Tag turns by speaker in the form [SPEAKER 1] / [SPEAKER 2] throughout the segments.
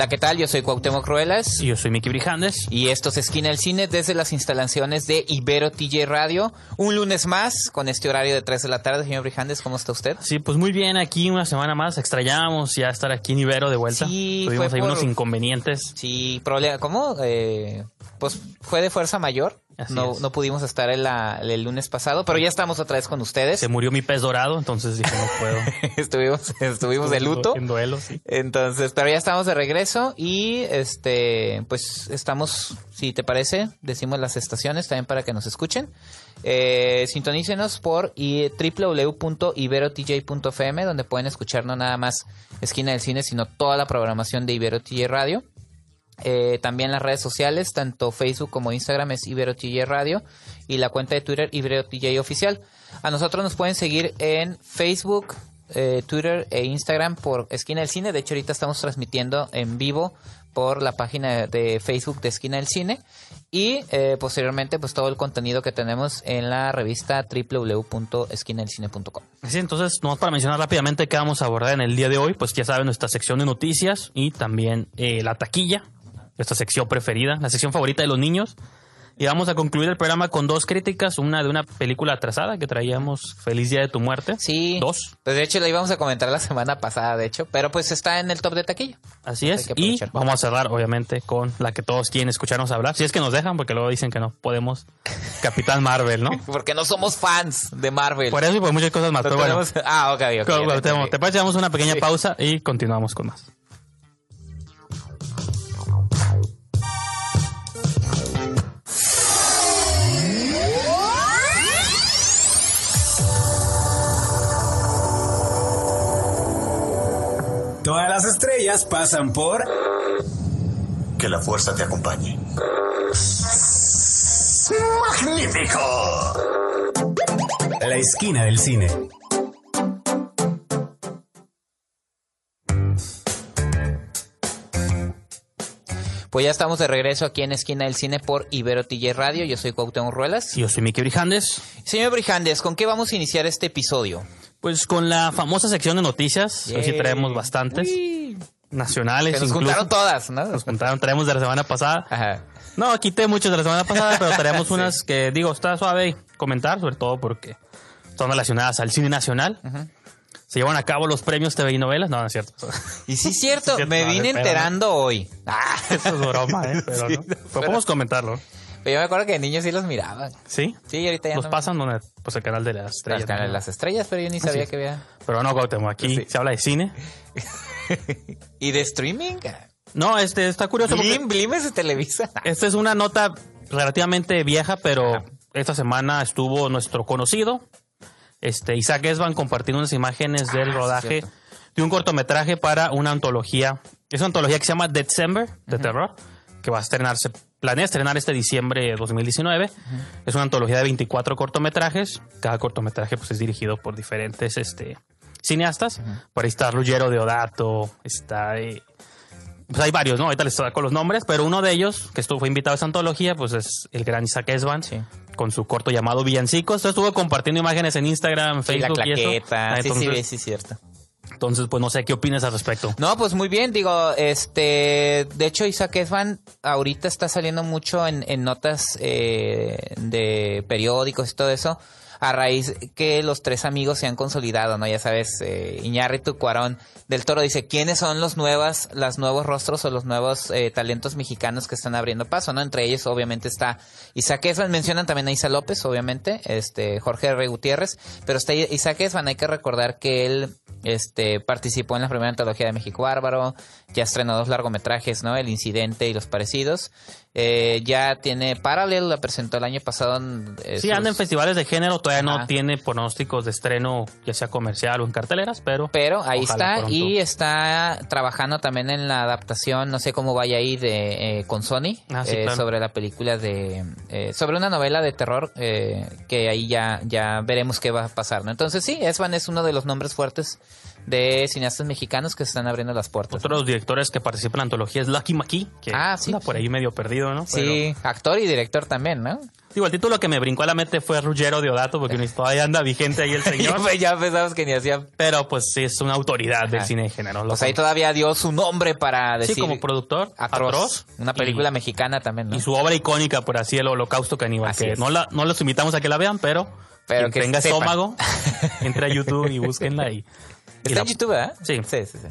[SPEAKER 1] Hola, ¿qué tal? Yo soy Cuauhtémoc Ruelas.
[SPEAKER 2] Y yo soy Miki Brijandes.
[SPEAKER 1] Y esto es Esquina del Cine desde las instalaciones de Ibero TJ Radio. Un lunes más con este horario de 3 de la tarde. Señor Brijandes, ¿cómo está usted?
[SPEAKER 2] Sí, pues muy bien, aquí una semana más. Extrañábamos ya estar aquí en Ibero de vuelta.
[SPEAKER 1] Sí,
[SPEAKER 2] Tuvimos
[SPEAKER 1] fue
[SPEAKER 2] ahí
[SPEAKER 1] por-
[SPEAKER 2] unos inconvenientes.
[SPEAKER 1] Sí, problema. ¿Cómo? Eh, pues fue de fuerza mayor.
[SPEAKER 2] Así
[SPEAKER 1] No,
[SPEAKER 2] es.
[SPEAKER 1] no pudimos estar el, el lunes pasado, pero ya estamos otra vez con ustedes.
[SPEAKER 2] Se murió mi pez dorado, entonces dije, no puedo.
[SPEAKER 1] estuvimos, estuvimos de luto.
[SPEAKER 2] En duelo, sí.
[SPEAKER 1] Entonces, pero ya estamos de regreso y este, pues estamos, si te parece, decimos las estaciones también para que nos escuchen. Eh, sintonícenos por www.iberotj.fm donde pueden escuchar no nada más Esquina del Cine, sino toda la programación de Ibero TJ Radio. Eh, también las redes sociales, tanto Facebook como Instagram es Ibero TJ Radio y la cuenta de Twitter Ibero TJ Oficial. A nosotros nos pueden seguir en Facebook, eh, Twitter e Instagram por Esquina del Cine. De hecho, ahorita estamos transmitiendo en vivo por la página de Facebook de Esquina del Cine y eh, posteriormente pues todo el contenido que tenemos en la revista www.esquinadelcine.com.
[SPEAKER 2] Sí, entonces, nomás para mencionar rápidamente qué vamos a abordar en el día de hoy, pues ya saben, nuestra sección de noticias y también eh, la taquilla, nuestra sección preferida, la sección favorita de los niños. Y vamos a concluir el programa con dos críticas, una de una película atrasada que traíamos, Feliz Día de tu Muerte.
[SPEAKER 1] Sí.
[SPEAKER 2] Dos.
[SPEAKER 1] Pues de hecho la íbamos a comentar la semana pasada, de hecho, pero pues está en el top de taquilla.
[SPEAKER 2] Así es. Y vamos a cerrar, obviamente, con la que todos quieren escucharnos hablar. Si es que nos dejan, porque luego dicen que no podemos. Capitán Marvel, ¿no?
[SPEAKER 1] Porque no somos fans de Marvel.
[SPEAKER 2] Por eso y por muchas cosas más. Pero bueno,
[SPEAKER 1] Ah, ok, ok.
[SPEAKER 2] Te, te parece, damos una pequeña pausa y continuamos con más.
[SPEAKER 3] Todas las estrellas pasan por
[SPEAKER 4] Que la fuerza te acompañe. ¡Magnífico!
[SPEAKER 3] la esquina del cine.
[SPEAKER 1] Pues ya estamos de regreso aquí en Esquina del Cine por Ibero TJ Radio. Yo soy Cuauhtémoc Ruelas.
[SPEAKER 2] Yo soy Miki Brijandes.
[SPEAKER 1] Señor Brijandes, ¿con qué vamos a iniciar este episodio?
[SPEAKER 2] Pues con la famosa sección de noticias, hoy sí traemos bastantes.
[SPEAKER 1] Uy,
[SPEAKER 2] Nacionales,
[SPEAKER 1] que nos
[SPEAKER 2] incluso.
[SPEAKER 1] juntaron todas, ¿no?
[SPEAKER 2] Nos juntaron, traemos de la semana pasada.
[SPEAKER 1] Ajá.
[SPEAKER 2] No, quité muchos de la semana pasada, pero traemos
[SPEAKER 1] Sí.
[SPEAKER 2] unas que, digo, está suave comentar, sobre todo porque son relacionadas al cine nacional. Se llevan a cabo los premios TV y novelas. No, no es cierto.
[SPEAKER 1] Y sí, es cierto, me
[SPEAKER 2] no,
[SPEAKER 1] vine enterando hoy. Ah,
[SPEAKER 2] Eso es broma, ¿eh? Pero
[SPEAKER 1] Sí,
[SPEAKER 2] no. pero- podemos comentarlo.
[SPEAKER 1] Pero yo me acuerdo que de niños sí los miraban.
[SPEAKER 2] ¿Sí?
[SPEAKER 1] Sí, y ahorita ya
[SPEAKER 2] Los
[SPEAKER 1] no.
[SPEAKER 2] pasan donde, pues el canal de las
[SPEAKER 1] Las,
[SPEAKER 2] estrellas.
[SPEAKER 1] canales-
[SPEAKER 2] ¿no?
[SPEAKER 1] las estrellas, pero yo ni sabía
[SPEAKER 2] es.
[SPEAKER 1] que había.
[SPEAKER 2] Pero no, Cuauhtémoc, aquí
[SPEAKER 1] Sí.
[SPEAKER 2] se habla de cine.
[SPEAKER 1] ¿Y de streaming?
[SPEAKER 2] No, este está curioso porque
[SPEAKER 1] Blim, Blim es de Televisa.
[SPEAKER 2] esta es una nota relativamente vieja, pero esta semana estuvo nuestro conocido, este Isaac Esban, compartiendo unas imágenes del
[SPEAKER 1] Ah,
[SPEAKER 2] rodaje de un cortometraje para una antología. Es una antología que se llama December, de terror, que va a estrenarse, planea estrenar este diciembre de 2019. Es una antología de 24 cortometrajes. Cada cortometraje pues, es dirigido por diferentes este, cineastas. Por ahí está Ruggiero Deodato, está... eh, pues hay varios, ¿no? Ahorita les saco los nombres, pero uno de ellos, que estuvo, fue invitado a esa antología, pues es el gran Isaac Esban,
[SPEAKER 1] Sí.
[SPEAKER 2] con su corto llamado Villancicos. Entonces estuvo compartiendo imágenes en Instagram,
[SPEAKER 1] Sí, la
[SPEAKER 2] Facebook y eso.
[SPEAKER 1] claqueta.
[SPEAKER 2] Ah,
[SPEAKER 1] Sí, sí,
[SPEAKER 2] entonces,
[SPEAKER 1] sí, cierto.
[SPEAKER 2] Entonces, pues no sé qué opinas al respecto.
[SPEAKER 1] No, pues muy bien, digo, este, de hecho Isaac Esban ahorita está saliendo mucho en, en notas eh, de periódicos y todo eso, a raíz que los tres amigos se han consolidado, ¿no? Ya sabes, eh, Iñárritu, Cuarón, Del Toro dice, ¿quiénes son los nuevas, las nuevos rostros o los nuevos eh, talentos mexicanos que están abriendo paso, ¿no? Entre ellos, obviamente, está Isaac Esban, mencionan también a Isa López, obviamente, este, Jorge R. Gutiérrez, pero está Isaac Esban, hay que recordar que él este participó en la primera antología de México Bárbaro, ya estrenó dos largometrajes, ¿no? El incidente y los parecidos. Eh, ya tiene Parallel, la presentó el año pasado. en, eh,
[SPEAKER 2] Sí,
[SPEAKER 1] sus-
[SPEAKER 2] anda en festivales de género, todavía no tiene pronósticos de estreno, ya sea comercial o en carteleras, pero.
[SPEAKER 1] Pero ahí está
[SPEAKER 2] pronto.
[SPEAKER 1] y está trabajando también en la adaptación, no sé cómo vaya a ir de, eh, con Sony
[SPEAKER 2] Ah, sí,
[SPEAKER 1] eh,
[SPEAKER 2] claro.
[SPEAKER 1] sobre la película de eh, sobre una novela de terror eh, que ahí ya ya veremos qué va a pasar, ¿no? Entonces sí, Esban es uno de los nombres fuertes de cineastas mexicanos que se están abriendo las puertas.
[SPEAKER 2] Otro de los directores que participa en la antología es Lucky McKee, que
[SPEAKER 1] Ah, sí,
[SPEAKER 2] anda por ahí medio perdido, ¿no?
[SPEAKER 1] Sí, actor y director también, ¿no?
[SPEAKER 2] Digo, el título que me brincó a la mente fue Ruggero Deodato, porque todavía anda vigente ahí el señor.
[SPEAKER 1] ya pensamos que ni hacía
[SPEAKER 2] pero pues sí, es una autoridad del
[SPEAKER 1] Ajá.
[SPEAKER 2] cine de género.
[SPEAKER 1] Pues ahí todavía dio su nombre para decir
[SPEAKER 2] Sí, como productor.
[SPEAKER 1] Atroz, una película
[SPEAKER 2] Y-
[SPEAKER 1] mexicana también, ¿no?
[SPEAKER 2] Y su obra icónica, por así, el Holocausto Caníbal.
[SPEAKER 1] Así
[SPEAKER 2] que
[SPEAKER 1] es.
[SPEAKER 2] no, la, no los invitamos a que la vean, pero,
[SPEAKER 1] Pero
[SPEAKER 2] quien
[SPEAKER 1] que
[SPEAKER 2] tenga
[SPEAKER 1] sepan.
[SPEAKER 2] estómago, entre a YouTube y búsquenla. Y
[SPEAKER 1] Está
[SPEAKER 2] la-
[SPEAKER 1] en YouTube, ¿verdad?
[SPEAKER 2] Sí.
[SPEAKER 1] Sí, sí, sí.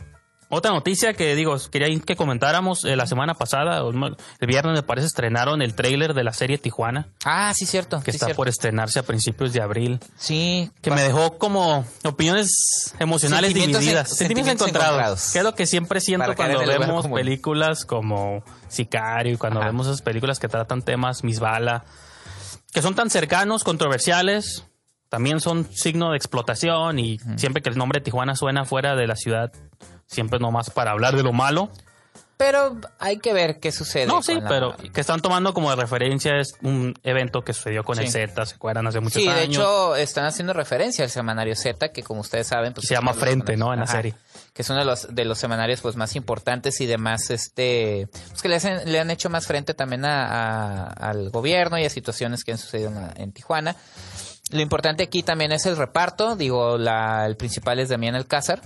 [SPEAKER 2] Otra noticia que digo, quería que comentáramos eh, la semana pasada, el viernes me parece, estrenaron el tráiler de la serie Tijuana,
[SPEAKER 1] Ah, sí, cierto.
[SPEAKER 2] que
[SPEAKER 1] sí,
[SPEAKER 2] está
[SPEAKER 1] cierto.
[SPEAKER 2] por estrenarse a principios de abril,
[SPEAKER 1] Sí.
[SPEAKER 2] que me dejó como opiniones emocionales
[SPEAKER 1] Sentimientos
[SPEAKER 2] divididas,
[SPEAKER 1] en-
[SPEAKER 2] sentimientos
[SPEAKER 1] sentimientos
[SPEAKER 2] encontrados,
[SPEAKER 1] encontrados.
[SPEAKER 2] que es lo que siempre siento cuando vemos películas como Sicario y cuando
[SPEAKER 1] Ajá.
[SPEAKER 2] vemos esas películas que tratan temas Misbala, que son tan cercanos, controversiales, también son signo de explotación y siempre que el nombre Tijuana suena fuera de la ciudad, siempre nomás para hablar de lo malo.
[SPEAKER 1] Pero hay que ver qué sucede.
[SPEAKER 2] No, sí,
[SPEAKER 1] con la-
[SPEAKER 2] pero que están tomando como de referencia es un evento que sucedió con el
[SPEAKER 1] Sí.
[SPEAKER 2] Z, se acuerdan hace muchos
[SPEAKER 1] Sí,
[SPEAKER 2] años.
[SPEAKER 1] de hecho, están haciendo referencia al semanario Z, que como ustedes saben... Pues,
[SPEAKER 2] Se llama
[SPEAKER 1] de
[SPEAKER 2] Frente, ¿no? En la
[SPEAKER 1] Ajá.
[SPEAKER 2] serie.
[SPEAKER 1] Que es uno de los, de los semanarios pues más importantes y demás, este... Pues que le, hacen- le han hecho más frente también a, a- al gobierno y a situaciones que han sucedido en, la- en Tijuana. Lo importante aquí también es el reparto. Digo, la, el principal es Damián Alcázar.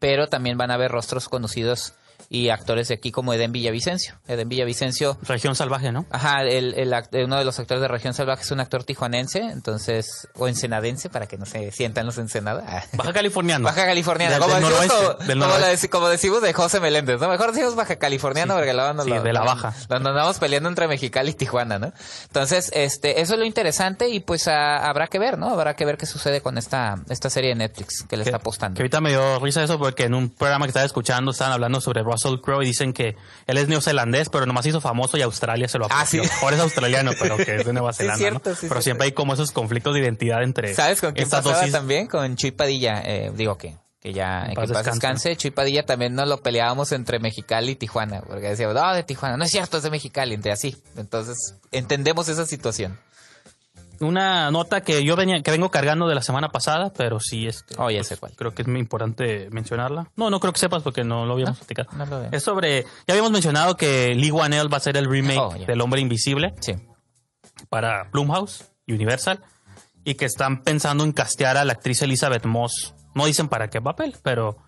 [SPEAKER 1] Pero también van a haber rostros conocidos y actores de aquí como Eden Villavicencio. Eden Villavicencio
[SPEAKER 2] Región salvaje, ¿no?
[SPEAKER 1] Ajá, el, el act- uno de los actores de Región Salvaje es un actor tijuanense, entonces, o ensenadense, para que no se sientan los Ensenada.
[SPEAKER 2] Baja californiano.
[SPEAKER 1] Baja Californiana,
[SPEAKER 2] Del-
[SPEAKER 1] como,
[SPEAKER 2] del
[SPEAKER 1] decimos,
[SPEAKER 2] noroeste,
[SPEAKER 1] como-
[SPEAKER 2] del
[SPEAKER 1] como
[SPEAKER 2] noroeste.
[SPEAKER 1] lo deci- como decimos de José Meléndez, ¿no? Mejor decimos Baja Californiano porque luego nos
[SPEAKER 2] sí,
[SPEAKER 1] lo-
[SPEAKER 2] de la Baja.
[SPEAKER 1] Nos andamos peleando entre Mexicali y Tijuana, ¿no? Entonces, este, eso es lo interesante y pues ah, habrá que ver, ¿no? Habrá que ver qué sucede con esta, esta serie de Netflix que le
[SPEAKER 2] Que-
[SPEAKER 1] está apostando.
[SPEAKER 2] Que ahorita me dio risa eso porque en un programa que estaba escuchando estaban hablando sobre Russell Crowe y dicen que él es neozelandés, pero nomás hizo famoso y Australia se lo
[SPEAKER 1] Ah,
[SPEAKER 2] apropió.
[SPEAKER 1] sí.
[SPEAKER 2] Ahora es australiano, pero que es de Nueva
[SPEAKER 1] Sí,
[SPEAKER 2] Zelanda.
[SPEAKER 1] cierto,
[SPEAKER 2] ¿no?
[SPEAKER 1] sí,
[SPEAKER 2] pero siempre hay como esos conflictos de identidad entre
[SPEAKER 1] ¿Sabes con quién pasaba
[SPEAKER 2] dosis.
[SPEAKER 1] también? Con Chuy Padilla. Eh, digo que, que ya
[SPEAKER 2] En
[SPEAKER 1] que
[SPEAKER 2] paz
[SPEAKER 1] en paz
[SPEAKER 2] descanse.
[SPEAKER 1] descanse. Chuy Padilla también nos lo peleábamos entre Mexicali y Tijuana. Porque decíamos, no, de Tijuana. No es cierto, es de Mexicali. Entre así. Entonces, entendemos esa situación.
[SPEAKER 2] Una nota que yo venía, que vengo cargando de la semana pasada, pero sí este,
[SPEAKER 1] Oh, ya sé cuál.
[SPEAKER 2] creo que es muy importante mencionarla. No, no creo que sepas porque no lo habíamos platicado.
[SPEAKER 1] no lo
[SPEAKER 2] es sobre, ya habíamos mencionado que Lee Wanell va a ser el remake
[SPEAKER 1] Oh,
[SPEAKER 2] del Hombre Invisible.
[SPEAKER 1] Sí.
[SPEAKER 2] para Blumhouse y Universal y que están pensando en castear a la actriz Elizabeth Moss. No dicen para qué papel, pero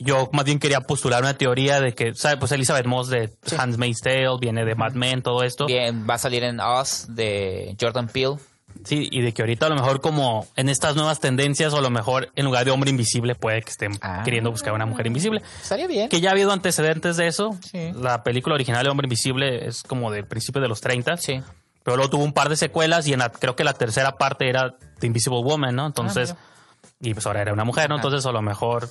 [SPEAKER 2] yo más bien quería postular una teoría de que, ¿sabe? Pues Elizabeth Moss de Handmaid's Tale, viene de Mad Men, todo esto.
[SPEAKER 1] Bien, va a salir en Oz de Jordan Peele.
[SPEAKER 2] Sí, y de que ahorita a lo mejor como en estas nuevas tendencias o a lo mejor en lugar de hombre invisible puede que estén
[SPEAKER 1] Ah.
[SPEAKER 2] queriendo buscar una mujer invisible.
[SPEAKER 1] Estaría bien.
[SPEAKER 2] Que ya ha habido antecedentes de eso.
[SPEAKER 1] Sí.
[SPEAKER 2] La película original de Hombre Invisible es como del principio de los 30.
[SPEAKER 1] Sí.
[SPEAKER 2] Pero luego tuvo un par de secuelas y en la- creo que la tercera parte era The Invisible Woman, ¿no? Entonces, y pues ahora era una mujer, ¿no? Entonces a lo mejor,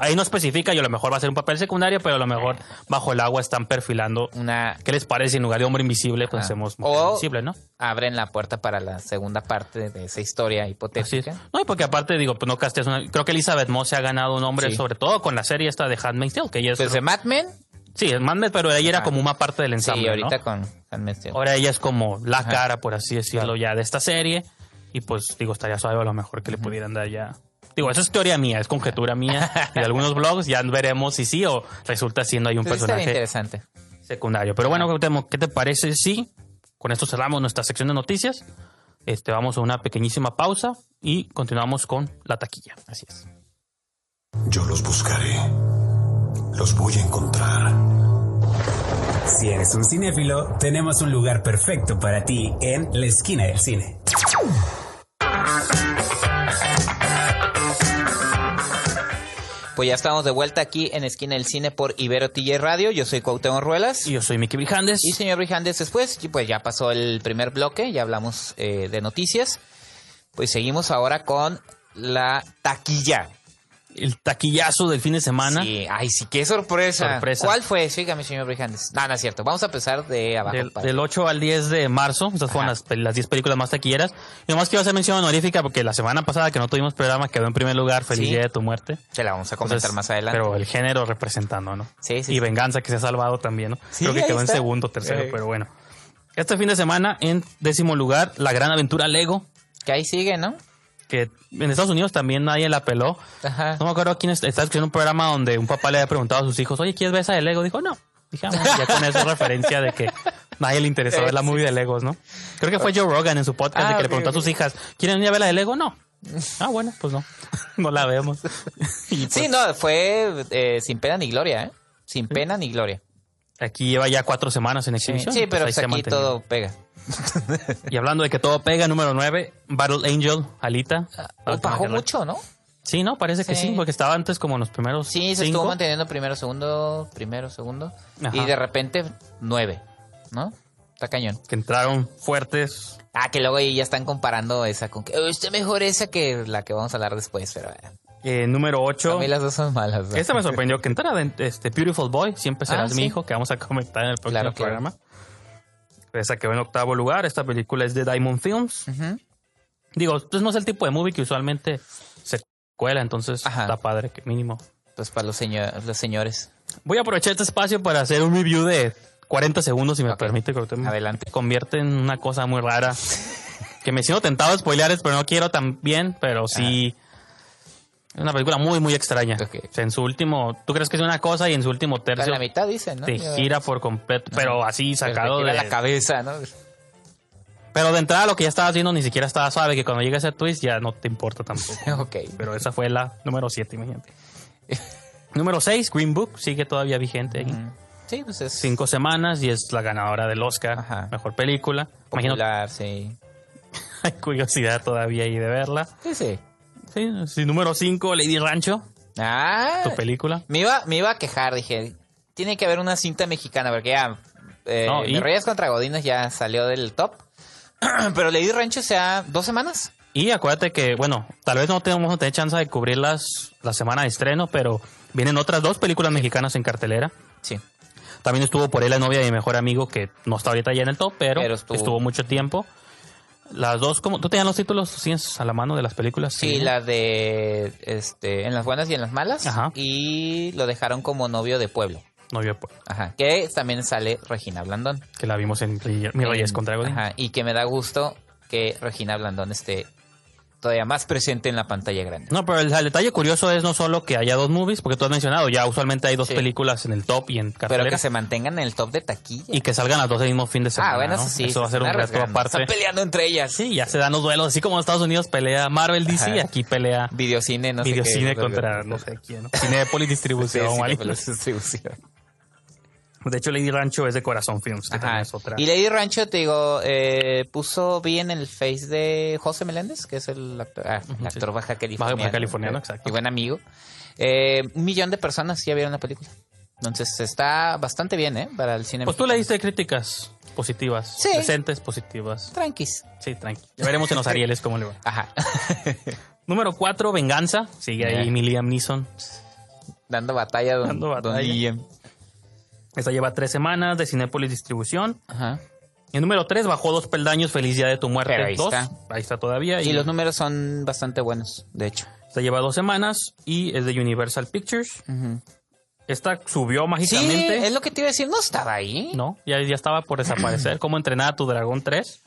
[SPEAKER 2] ahí no especifica y a lo mejor va a ser un papel secundario, pero a lo mejor bajo el agua están perfilando.
[SPEAKER 1] Una...
[SPEAKER 2] ¿Qué les parece? En lugar de hombre invisible, pues
[SPEAKER 1] Ah.
[SPEAKER 2] hacemos mujer
[SPEAKER 1] O-
[SPEAKER 2] invisible, ¿no?
[SPEAKER 1] Abren la puerta para la segunda parte de esa historia hipotética.
[SPEAKER 2] No, y porque aparte, digo, pues no casteas una. Creo que Elizabeth Moss se ha ganado un nombre,
[SPEAKER 1] Sí.
[SPEAKER 2] sobre todo con la serie esta de Handmaid's Tale, que ella es.
[SPEAKER 1] Pues de Mad Men.
[SPEAKER 2] sí, es Mad Men, pero ella era
[SPEAKER 1] Ajá.
[SPEAKER 2] como una parte del ensamble.
[SPEAKER 1] Sí, ahorita
[SPEAKER 2] ¿no?
[SPEAKER 1] con Handmaid's Tale.
[SPEAKER 2] Ahora ella es como la
[SPEAKER 1] Ajá.
[SPEAKER 2] cara, por así decirlo, ya de esta serie. Y pues, digo, estaría suave a lo mejor que le pudieran dar ya. Digo, eso es teoría mía, es conjetura mía y de algunos blogs. Ya veremos si sí o resulta siendo ahí un personaje
[SPEAKER 1] interesante.
[SPEAKER 2] secundario. Pero bueno, ¿qué te parece si con esto cerramos nuestra sección de noticias? Este, vamos a una pequeñísima pausa y continuamos con la taquilla.
[SPEAKER 1] Así es.
[SPEAKER 4] Yo los buscaré. Los voy a encontrar.
[SPEAKER 3] Si eres un cinéfilo, tenemos un lugar perfecto para ti en la esquina del cine.
[SPEAKER 1] Pues ya estamos de vuelta aquí en Esquina del Cine por Ibero TJ Radio. Yo soy Cuauhtémoc Ruelas.
[SPEAKER 2] Y yo soy Miki Brijandes.
[SPEAKER 1] Y señor Brijandes, después, pues ya pasó el primer bloque, ya hablamos eh, de noticias. Pues seguimos ahora con la taquilla.
[SPEAKER 2] El taquillazo del fin de semana.
[SPEAKER 1] Sí, ay, sí, qué sorpresa.
[SPEAKER 2] Sorpresa.
[SPEAKER 1] ¿Cuál fue? Sígame, señor Brijandes. No, no es cierto. Vamos a empezar de abajo.
[SPEAKER 2] Del,
[SPEAKER 1] para-
[SPEAKER 2] del 8 al 10 de marzo, estas fueron las, las 10 películas más taquilleras. Y nomás quiero hacer mención honorífica porque la semana pasada que no tuvimos programa quedó en primer lugar Feliz
[SPEAKER 1] Sí.
[SPEAKER 2] Día de tu muerte.
[SPEAKER 1] Se la vamos a comentar
[SPEAKER 2] Entonces,
[SPEAKER 1] más adelante.
[SPEAKER 2] Pero el género representando, ¿no?
[SPEAKER 1] Sí, sí,
[SPEAKER 2] Y
[SPEAKER 1] sí.
[SPEAKER 2] Venganza que se ha salvado también, ¿no?
[SPEAKER 1] Sí,
[SPEAKER 2] Creo que quedó en
[SPEAKER 1] está.
[SPEAKER 2] segundo, tercero,
[SPEAKER 1] Eh.
[SPEAKER 2] pero bueno. Este fin de semana, en décimo lugar, La Gran Aventura Lego,
[SPEAKER 1] Que ahí sigue, ¿no?
[SPEAKER 2] Que en Estados Unidos también nadie la peló.
[SPEAKER 1] Ajá.
[SPEAKER 2] No me acuerdo quién est- estaba escuchando un programa donde un papá le había preguntado a sus hijos, oye, ¿quieres ver esa de Lego? Dijo, no. Dije, "Ah, bueno", ya con eso es referencia de que nadie le interesó ver la movie de Legos, ¿no? Creo que fue Joe Rogan en su podcast de
[SPEAKER 1] Ah,
[SPEAKER 2] que le preguntó a sus hijas, ¿quieren ir a ver la de Lego? No. Ah, bueno, pues no. No la vemos. Y, pues,
[SPEAKER 1] Sí, no, fue eh, sin pena ni gloria, ¿eh? Sin pena ni gloria.
[SPEAKER 2] Aquí lleva ya cuatro semanas en exhibición.
[SPEAKER 1] Sí, pero pues aquí
[SPEAKER 2] mantenido.
[SPEAKER 1] todo pega.
[SPEAKER 2] Y hablando de que todo pega, número 9, Battle Angel, Alita.
[SPEAKER 1] Oh, bajó mucho, ¿no?
[SPEAKER 2] Sí, ¿no? Parece que
[SPEAKER 1] Sí.
[SPEAKER 2] porque estaba antes como en los primeros
[SPEAKER 1] Sí, se estuvo manteniendo primero, segundo, primero, segundo.
[SPEAKER 2] Ajá.
[SPEAKER 1] Y de repente, nueve, ¿no? Está cañón.
[SPEAKER 2] Que entraron fuertes.
[SPEAKER 1] Ah, que luego ahí ya están comparando esa con que "Oh, está mejor esa que la que vamos a hablar después, pero eh,
[SPEAKER 2] Eh, número 8.
[SPEAKER 1] a mí las dos son malas. ¿no?
[SPEAKER 2] Esta me sorprendió que entrara de- este Beautiful Boy, siempre serás
[SPEAKER 1] Ah,
[SPEAKER 2] mi
[SPEAKER 1] sí.
[SPEAKER 2] hijo, que vamos a comentar en el próximo
[SPEAKER 1] Claro, claro.
[SPEAKER 2] programa. Esa quedó en octavo lugar. Esta película es de Diamond Films. Digo, pues no es el tipo de movie que usualmente se cuela, entonces
[SPEAKER 1] Ajá.
[SPEAKER 2] está padre que mínimo.
[SPEAKER 1] Pues para los, señor- los señores.
[SPEAKER 2] Voy a aprovechar este espacio para hacer un review de 40 segundos, si me
[SPEAKER 1] Ok.
[SPEAKER 2] permite. que me
[SPEAKER 1] Adelante.
[SPEAKER 2] convierte en una cosa muy rara. que me siento tentado de spoilear, pero no quiero también, pero sí. Es una película muy, muy extraña.
[SPEAKER 1] Ok.
[SPEAKER 2] O sea, en su último, tú crees que es una cosa y en su último tercio
[SPEAKER 1] la mitad, dicen, ¿no?
[SPEAKER 2] te
[SPEAKER 1] Ya-
[SPEAKER 2] gira por completo, pero así
[SPEAKER 1] pero
[SPEAKER 2] sacado
[SPEAKER 1] gira
[SPEAKER 2] de...
[SPEAKER 1] la cabeza, ¿no?
[SPEAKER 2] Pero de entrada lo que ya estaba haciendo ni siquiera estaba suave, que cuando llega ese twist ya no te importa tampoco.
[SPEAKER 1] ok.
[SPEAKER 2] Pero esa fue la número 7, imagínate. número 6, Green Book, sigue todavía vigente aquí.
[SPEAKER 1] Sí, pues es
[SPEAKER 2] Cinco semanas y es la ganadora del Oscar,
[SPEAKER 1] Ajá.
[SPEAKER 2] mejor película. Imagino
[SPEAKER 1] popular, sí.
[SPEAKER 2] hay curiosidad todavía ahí de verla.
[SPEAKER 1] Sí, sí.
[SPEAKER 2] Sí, sí, número 5, Lady Rancho,
[SPEAKER 1] Ah,
[SPEAKER 2] tu película.
[SPEAKER 1] me iba, me iba a quejar, dije, tiene que haber una cinta mexicana, porque ya, eh,
[SPEAKER 2] No,
[SPEAKER 1] Reyes contra Godines ya salió del top. Pero Lady Rancho sea dos semanas.
[SPEAKER 2] Y acuérdate que, bueno, tal vez no tenemos tener chance de cubrirlas la semana de estreno, pero vienen otras dos películas mexicanas en cartelera.
[SPEAKER 1] Sí.
[SPEAKER 2] También estuvo por ahí la novia de mi mejor amigo, que no está ahorita ya en el top, pero,
[SPEAKER 1] Pero
[SPEAKER 2] estuvo...
[SPEAKER 1] estuvo-
[SPEAKER 2] mucho tiempo. Las dos, como ¿tú tenías los títulos tienes a la mano de las películas?
[SPEAKER 1] Sí, la de este, en las buenas y en las malas.
[SPEAKER 2] Ajá.
[SPEAKER 1] Y lo dejaron como novio de pueblo.
[SPEAKER 2] Novia, pues,
[SPEAKER 1] Ajá. Que también sale Regina Blandón.
[SPEAKER 2] que la vimos en Mi Reyes
[SPEAKER 1] En-
[SPEAKER 2] contra Godín.
[SPEAKER 1] Ajá. Y que me da gusto que Regina Blandón esté todavía más presente en la pantalla grande.
[SPEAKER 2] No, pero el, el detalle curioso es no solo que haya dos movies, porque tú has mencionado, ya usualmente hay dos
[SPEAKER 1] Sí.
[SPEAKER 2] películas en el top y en
[SPEAKER 1] Pero
[SPEAKER 2] cartelera.
[SPEAKER 1] que se mantengan en el top de taquilla.
[SPEAKER 2] Y que salgan las dos el mismo fin de semana.
[SPEAKER 1] ah, bueno,
[SPEAKER 2] ¿no?
[SPEAKER 1] eso sí.
[SPEAKER 2] Eso va a
[SPEAKER 1] se
[SPEAKER 2] ser un reto aparte.
[SPEAKER 1] Están peleando entre ellas.
[SPEAKER 2] Sí, ya se dan los duelos. Así como en Estados Unidos pelea Marvel DC,
[SPEAKER 1] Ajá.
[SPEAKER 2] aquí pelea
[SPEAKER 1] Videocine, no sé
[SPEAKER 2] Videocine
[SPEAKER 1] qué.
[SPEAKER 2] contra no sé quién. ¿no? Cinepolis Distribución.
[SPEAKER 1] sí, pero distribución.
[SPEAKER 2] De hecho, Lady Rancho es de Corazón Films,
[SPEAKER 1] Ajá.
[SPEAKER 2] es otra.
[SPEAKER 1] Y Lady Rancho, te digo, eh, puso bien el face de José Meléndez, que es el actor, ah, el actor baja californiano.
[SPEAKER 2] Baja californiano, exacto.
[SPEAKER 1] Y buen amigo. Eh, un millón de personas ya vieron la película. Entonces está bastante bien, ¿eh? Para el cine.
[SPEAKER 2] Pues tú le diste críticas positivas.
[SPEAKER 1] Sí.
[SPEAKER 2] Decentes, positivas.
[SPEAKER 1] Tranquis.
[SPEAKER 2] Sí, tranqui. Ya veremos en los Arieles cómo le va.
[SPEAKER 1] Ajá.
[SPEAKER 2] Número 4, Venganza. Sigue ahí mi Liam Neeson.
[SPEAKER 1] Dando batalla, don,
[SPEAKER 2] Dando
[SPEAKER 1] don
[SPEAKER 2] batalla.
[SPEAKER 1] Liam.
[SPEAKER 2] Esta lleva tres semanas de Cinepolis Distribución.
[SPEAKER 1] Ajá.
[SPEAKER 2] Y el número 3 bajó dos peldaños, Feliz Día de tu Muerte
[SPEAKER 1] Pero ahí
[SPEAKER 2] 2.
[SPEAKER 1] está.
[SPEAKER 2] Ahí está todavía.
[SPEAKER 1] Y los números son bastante buenos, de hecho.
[SPEAKER 2] Esta lleva dos semanas y es de Universal Pictures.
[SPEAKER 1] Ujú.
[SPEAKER 2] Esta subió
[SPEAKER 1] Sí,
[SPEAKER 2] mágicamente.
[SPEAKER 1] es lo que te iba a decir. No estaba ahí.
[SPEAKER 2] No, ya, ya estaba por desaparecer. Como entrenar a tu dragón 3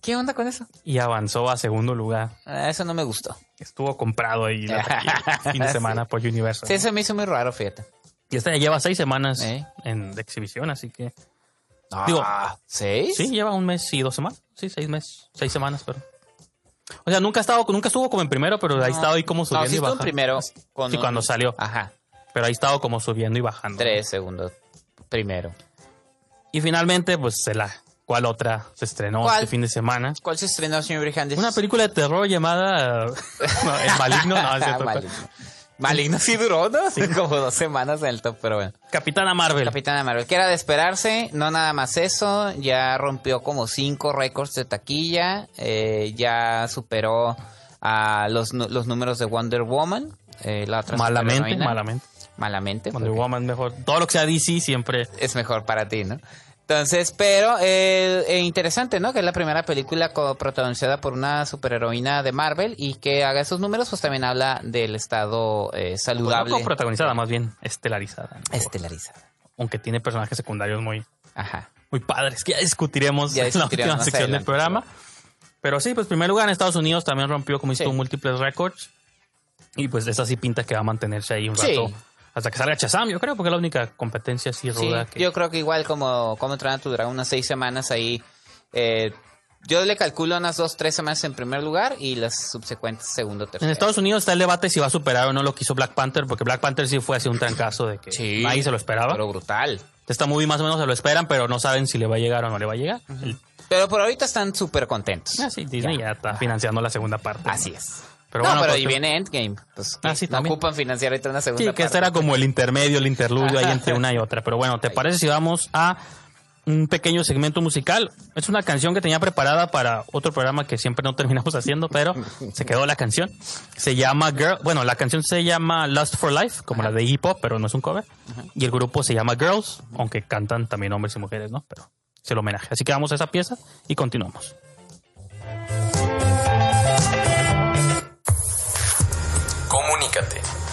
[SPEAKER 1] ¿Qué onda con eso?
[SPEAKER 2] y avanzó a segundo lugar.
[SPEAKER 1] Ah, eso no me gustó.
[SPEAKER 2] Estuvo comprado ahí la fin de semana por Universal.
[SPEAKER 1] Sí, eso me hizo muy raro, fíjate.
[SPEAKER 2] Y esta ya lleva seis semanas
[SPEAKER 1] ¿Eh?
[SPEAKER 2] en de exhibición, así que.
[SPEAKER 1] Ah,
[SPEAKER 2] Digo,
[SPEAKER 1] ¿seis?
[SPEAKER 2] Sí, lleva un mes y dos semanas. Sí, seis meses. Seis semanas, pero. O sea, nunca ha estado, nunca estuvo como en primero, pero ahí estaba ahí como
[SPEAKER 1] No,
[SPEAKER 2] subiendo
[SPEAKER 1] sí
[SPEAKER 2] y
[SPEAKER 1] estuvo en
[SPEAKER 2] bajando.
[SPEAKER 1] primero. Con
[SPEAKER 2] Sí,
[SPEAKER 1] un-
[SPEAKER 2] cuando salió.
[SPEAKER 1] Ajá.
[SPEAKER 2] Pero ahí estaba como subiendo y bajando.
[SPEAKER 1] Tres segundos. Primero.
[SPEAKER 2] Y finalmente, pues, se la. ¿Cuál otra se estrenó
[SPEAKER 1] ¿Cuál?
[SPEAKER 2] este fin de semana?
[SPEAKER 1] ¿Cuál se estrenó, señor Brijandes?
[SPEAKER 2] Una película de terror llamada. no, El Maligno, no, es cierto.
[SPEAKER 1] Maligno. Maligno sí duró, ¿no? Como dos semanas en el top, pero bueno.
[SPEAKER 2] Capitana Marvel.
[SPEAKER 1] Capitana Marvel, que era de esperarse, no nada más eso, ya rompió como cinco récords de taquilla, eh, ya superó a los, los números de Wonder Woman, eh, la otra
[SPEAKER 2] Malamente, malamente.
[SPEAKER 1] Malamente.
[SPEAKER 2] Wonder
[SPEAKER 1] porque-
[SPEAKER 2] Woman mejor. Todo lo que sea DC siempre.
[SPEAKER 1] es mejor para ti, ¿no? Entonces, pero eh, eh, interesante, ¿no? Que es la primera película protagonizada por una superheroína de Marvel y que haga esos números, pues también habla del estado eh, saludable.
[SPEAKER 2] No protagonizada, más bien estelarizada. ¿no?
[SPEAKER 1] Estelarizada.
[SPEAKER 2] Aunque tiene personajes secundarios muy,
[SPEAKER 1] Ajá.
[SPEAKER 2] muy padres, que ya discutiremos
[SPEAKER 1] Ya
[SPEAKER 2] en la última sección del programa. Pero sí, pues primer lugar en Estados Unidos también rompió, como
[SPEAKER 1] Sí.
[SPEAKER 2] tú, múltiples récords. Y pues esa sí pinta que va a mantenerse ahí un
[SPEAKER 1] Sí.
[SPEAKER 2] Hasta que salga Shazam, yo creo, porque es la única competencia así
[SPEAKER 1] Sí,
[SPEAKER 2] ruda que...
[SPEAKER 1] yo creo que igual como, como entrenar tu dragón unas seis semanas ahí. eh, yo le calculo unas dos, tres semanas en primer lugar y las subsecuentes segundo, tercero.
[SPEAKER 2] En Estados Unidos está el debate si va a superar o no lo que hizo Black Panther, porque Black Panther sí fue así un trancazo de que
[SPEAKER 1] Sí,
[SPEAKER 2] nadie se lo esperaba.
[SPEAKER 1] Pero brutal.
[SPEAKER 2] Esta movie más o menos se lo esperan, pero no saben si le va a llegar o no le va a llegar. El-
[SPEAKER 1] Pero por ahorita están súper contentos.
[SPEAKER 2] Ah, sí, Disney ya, está financiando la segunda parte.
[SPEAKER 1] Así es.
[SPEAKER 2] Pero
[SPEAKER 1] no,
[SPEAKER 2] bueno,
[SPEAKER 1] pero
[SPEAKER 2] pues,
[SPEAKER 1] y viene Endgame. Pues
[SPEAKER 2] Ah, sí,
[SPEAKER 1] no
[SPEAKER 2] también.
[SPEAKER 1] ocupan financiar ahorita una segunda
[SPEAKER 2] Sí, que este
[SPEAKER 1] parte.
[SPEAKER 2] era como el intermedio, el interludio ahí entre una y otra. Pero bueno, ¿te parece si vamos a un pequeño segmento musical? Es una canción que tenía preparada para otro programa que siempre no terminamos haciendo, pero se quedó la canción. Se llama Girl, bueno, la canción se llama Lust for Life, como la de hip hop, pero no es un cover. Y el grupo se llama Girls, aunque cantan también hombres y mujeres, ¿no? Pero es el homenaje. Así que vamos a esa pieza y continuamos.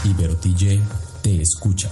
[SPEAKER 5] Ibero TJ te escucha.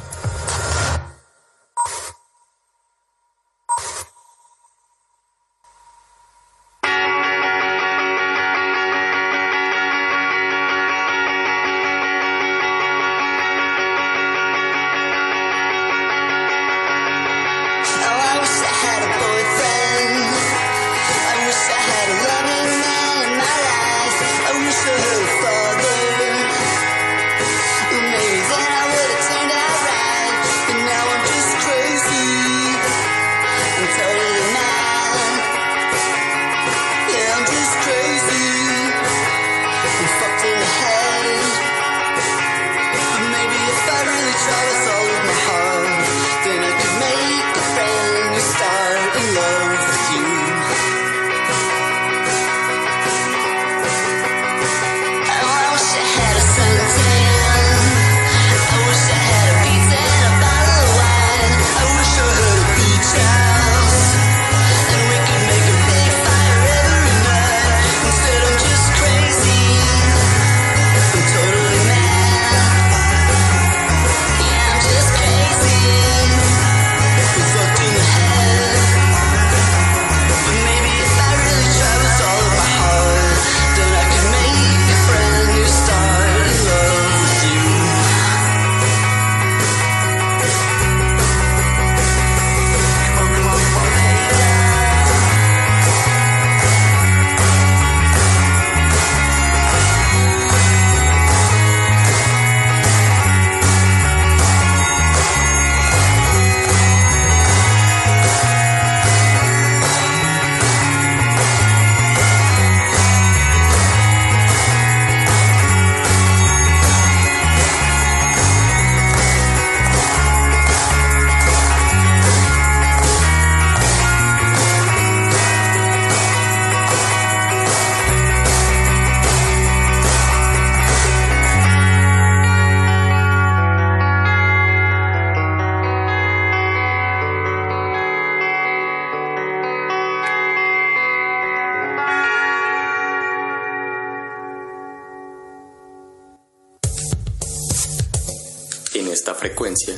[SPEAKER 6] En esta frecuencia,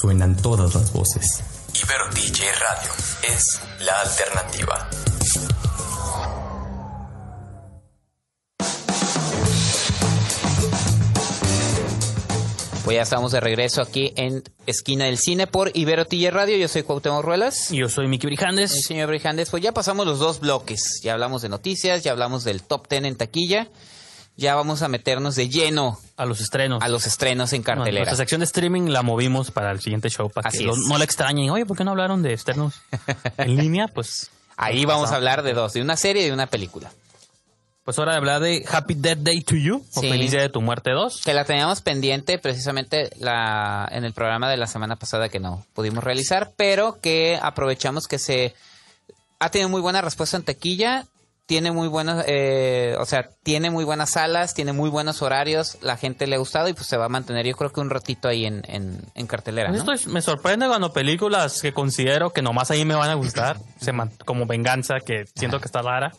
[SPEAKER 5] Suenan todas las voces.
[SPEAKER 6] Ibero DJ Radio es la alternativa.
[SPEAKER 1] Pues ya estamos de regreso aquí en Esquina del Cine por Ibero TJ Radio. Yo soy Cuauhtémoc Ruelas.
[SPEAKER 2] Yo soy Miki
[SPEAKER 1] El
[SPEAKER 2] Brijandes.
[SPEAKER 1] señor Brijandes, pues ya pasamos los dos bloques. Ya hablamos de noticias, ya hablamos del top 10 en taquilla. Ya vamos a meternos de lleno
[SPEAKER 2] A los estrenos.
[SPEAKER 1] a los estrenos en
[SPEAKER 2] Bueno,
[SPEAKER 1] cartelera.
[SPEAKER 2] nuestra sección de streaming la movimos para el siguiente show para
[SPEAKER 1] Así
[SPEAKER 2] que lo- no la extrañen. Oye, ¿por qué no hablaron de externos en línea? Pues,
[SPEAKER 1] Ahí vamos a hablar de dos, de una serie y de una película.
[SPEAKER 2] pues hora de hablar de Happy Death Day to You o
[SPEAKER 1] Sí.
[SPEAKER 2] Feliz Día de tu Muerte 2.
[SPEAKER 1] Que la teníamos pendiente precisamente la, en el programa de la semana pasada que no pudimos realizar, pero que aprovechamos que se ha tenido muy buena respuesta en taquilla. Tiene muy buenos, eh, o sea, tiene muy buenas salas, tiene muy buenos horarios, la gente le ha gustado y pues se va a mantener yo creo que un ratito ahí en, en, en cartelera, ¿no?
[SPEAKER 2] Esto es- me sorprende cuando películas que considero que nomás ahí me van a gustar, se man- como Venganza, que siento que está rara,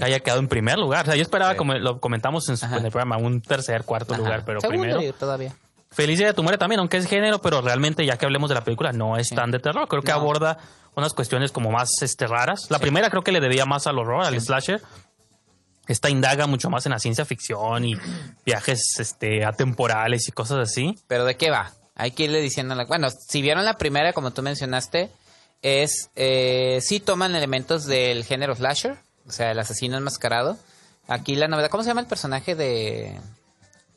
[SPEAKER 2] haya quedado en primer lugar. O sea, yo esperaba,
[SPEAKER 1] Sí.
[SPEAKER 2] como lo comentamos en, su- en el programa, un tercer, cuarto
[SPEAKER 1] Ajá.
[SPEAKER 2] lugar, pero
[SPEAKER 1] Segundo
[SPEAKER 2] primero.
[SPEAKER 1] todavía.
[SPEAKER 2] Felicia de tu muerte también, aunque es género, pero realmente ya que hablemos de la película, no es tan de terror. Creo que
[SPEAKER 1] No.
[SPEAKER 2] aborda unas cuestiones como más este, raras. La primera creo que le debía más al horror, al slasher. Esta indaga mucho más en la ciencia ficción y viajes este, atemporales y cosas así.
[SPEAKER 1] Pero ¿de qué va? Hay que irle diciendo. La... Bueno, si vieron la primera, como tú mencionaste, es. Eh, sí toman elementos del género slasher, o sea, el asesino enmascarado. Aquí la novedad. ¿Cómo se llama el personaje de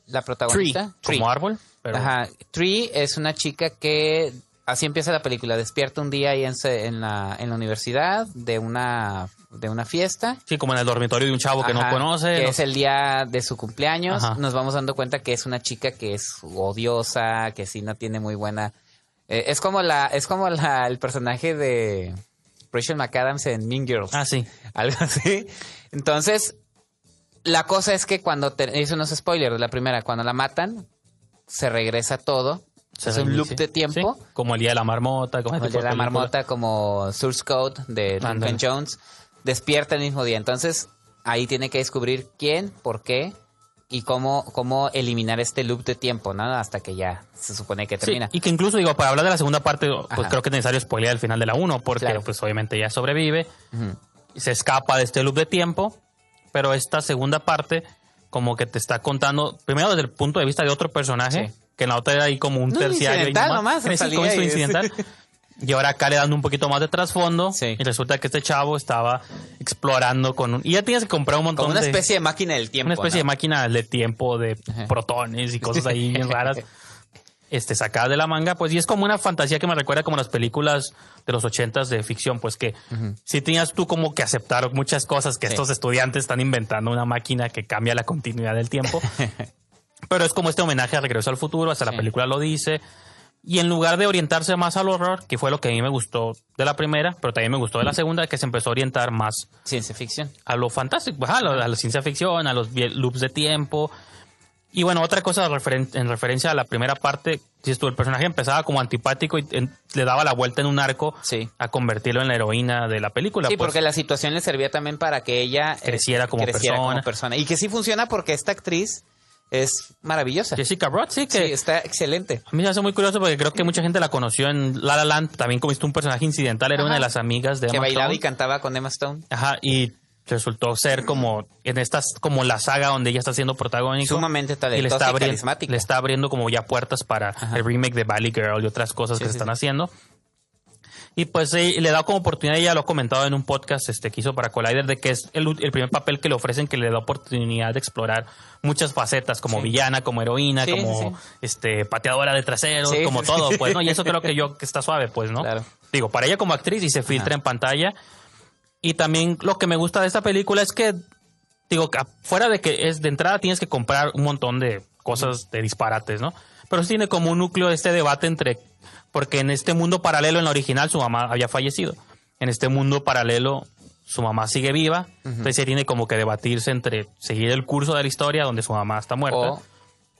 [SPEAKER 1] la
[SPEAKER 2] Tree,
[SPEAKER 1] protagonista?
[SPEAKER 2] como árbol. Pero
[SPEAKER 1] Ajá. Tree es una chica que. Así empieza la película. Despierta un día ahí en, en, la, en la universidad de una, de una fiesta.
[SPEAKER 2] Sí, como en el dormitorio de un chavo que no conoce.
[SPEAKER 1] que es el día de su cumpleaños.
[SPEAKER 2] Ajá.
[SPEAKER 1] Nos vamos dando cuenta que es una chica que es odiosa, que sí no tiene muy buena. eh, es como la, es como la, el personaje de Rachel McAdams en Mean Girls.
[SPEAKER 2] Ah, sí.
[SPEAKER 1] Algo así. Entonces, la cosa es que cuando te, eso no es spoiler de la primera, cuando la matan, se regresa todo.
[SPEAKER 2] Se
[SPEAKER 1] es un loop de tiempo.
[SPEAKER 2] Sí, como el día de la marmota, como,
[SPEAKER 1] Como el de
[SPEAKER 2] tipo
[SPEAKER 1] la
[SPEAKER 2] película.
[SPEAKER 1] marmota, como Source Code de. Duncan Jones, despierta el mismo día. Entonces, ahí tiene que descubrir quién, por qué y cómo, cómo eliminar este loop de tiempo, ¿no? Hasta que ya se supone que
[SPEAKER 2] Sí,
[SPEAKER 1] termina.
[SPEAKER 2] y que incluso, digo, para hablar de la segunda parte, pues
[SPEAKER 1] Ajá.
[SPEAKER 2] creo que es necesario spoilear el final de la 1, porque
[SPEAKER 1] Claro.
[SPEAKER 2] pues obviamente ya sobrevive, se escapa de este loop de tiempo, pero esta segunda parte como que te está contando, primero desde el punto de vista de otro personaje,
[SPEAKER 1] Sí.
[SPEAKER 2] que en la otra era ahí como un
[SPEAKER 1] No,
[SPEAKER 2] terciario.
[SPEAKER 1] incidental nomás,
[SPEAKER 2] Sí,
[SPEAKER 1] salía
[SPEAKER 2] como eso
[SPEAKER 1] y-
[SPEAKER 2] incidental. Y ahora acá le dando un poquito más de trasfondo.
[SPEAKER 1] Sí.
[SPEAKER 2] Y resulta que este chavo estaba explorando con un... Y ya tienes que comprar un montón
[SPEAKER 1] Como una
[SPEAKER 2] de...
[SPEAKER 1] especie de máquina del tiempo.
[SPEAKER 2] Una especie
[SPEAKER 1] ¿no?
[SPEAKER 2] de máquina de tiempo, de protones y cosas ahí bien raras. Este, sacadas de la manga, pues, y es como una fantasía que me recuerda como las películas de los ochentas de ficción, pues que si tenías tú como que aceptar muchas cosas que
[SPEAKER 1] Sí.
[SPEAKER 2] estos estudiantes están inventando una máquina que cambia la continuidad del tiempo. Pero es como este homenaje a Regreso al Futuro, hasta la película lo dice. Y en lugar de orientarse más al horror, que fue lo que a mí me gustó de la primera, pero también me gustó de la segunda, que se empezó a orientar más
[SPEAKER 1] Ciencia ficción.
[SPEAKER 2] a lo fantástico, a, lo- a la ciencia ficción, a los loops de tiempo. Y bueno, otra cosa referen- en referencia a la primera parte, si tú, el personaje empezaba como antipático y en- le daba la vuelta en un arco
[SPEAKER 1] Sí.
[SPEAKER 2] a convertirlo en la heroína de la película.
[SPEAKER 1] Sí,
[SPEAKER 2] pues.
[SPEAKER 1] porque la situación le servía también para que ella eh,
[SPEAKER 2] Creciera como persona.
[SPEAKER 1] persona. Y que sí funciona porque esta actriz es maravillosa.
[SPEAKER 2] Jessica Broad, sí, que
[SPEAKER 1] Sí, está excelente.
[SPEAKER 2] a mí me hace muy curioso porque creo que mucha gente la conoció en La La Land, también como un personaje incidental, era
[SPEAKER 1] Ajá.
[SPEAKER 2] una de las amigas de
[SPEAKER 1] Que
[SPEAKER 2] Emma
[SPEAKER 1] bailaba
[SPEAKER 2] Stone.
[SPEAKER 1] y cantaba con Emma Stone.
[SPEAKER 2] Ajá, y resultó ser como en estas como la saga donde ella está siendo protagónico
[SPEAKER 1] Sumamente
[SPEAKER 2] y le
[SPEAKER 1] talentosa
[SPEAKER 2] está,
[SPEAKER 1] y carismática.
[SPEAKER 2] le está abriendo como ya puertas para el remake de Valley Girl y otras cosas
[SPEAKER 1] Sí,
[SPEAKER 2] que se
[SPEAKER 1] sí,
[SPEAKER 2] están
[SPEAKER 1] sí.
[SPEAKER 2] haciendo. Y pues eh, le da como oportunidad ella lo ha comentado en un podcast este que hizo para Collider de que es el, el primer papel que le ofrecen que le da oportunidad de explorar muchas facetas como villana como heroína como este pateadora de traseros como todo pues no y eso creo que yo que está suave pues no
[SPEAKER 1] Claro.
[SPEAKER 2] digo para ella como actriz y se filtra en pantalla y también lo que me gusta de esta película es que, digo, que fuera de que es de entrada tienes que comprar un montón de cosas de disparates, ¿no? Pero sí tiene como un núcleo este debate entre, porque en este mundo paralelo, en la original, su mamá había fallecido. En este mundo paralelo, su mamá sigue viva. Entonces se tiene como que debatirse entre seguir el curso de la historia donde su mamá está muerta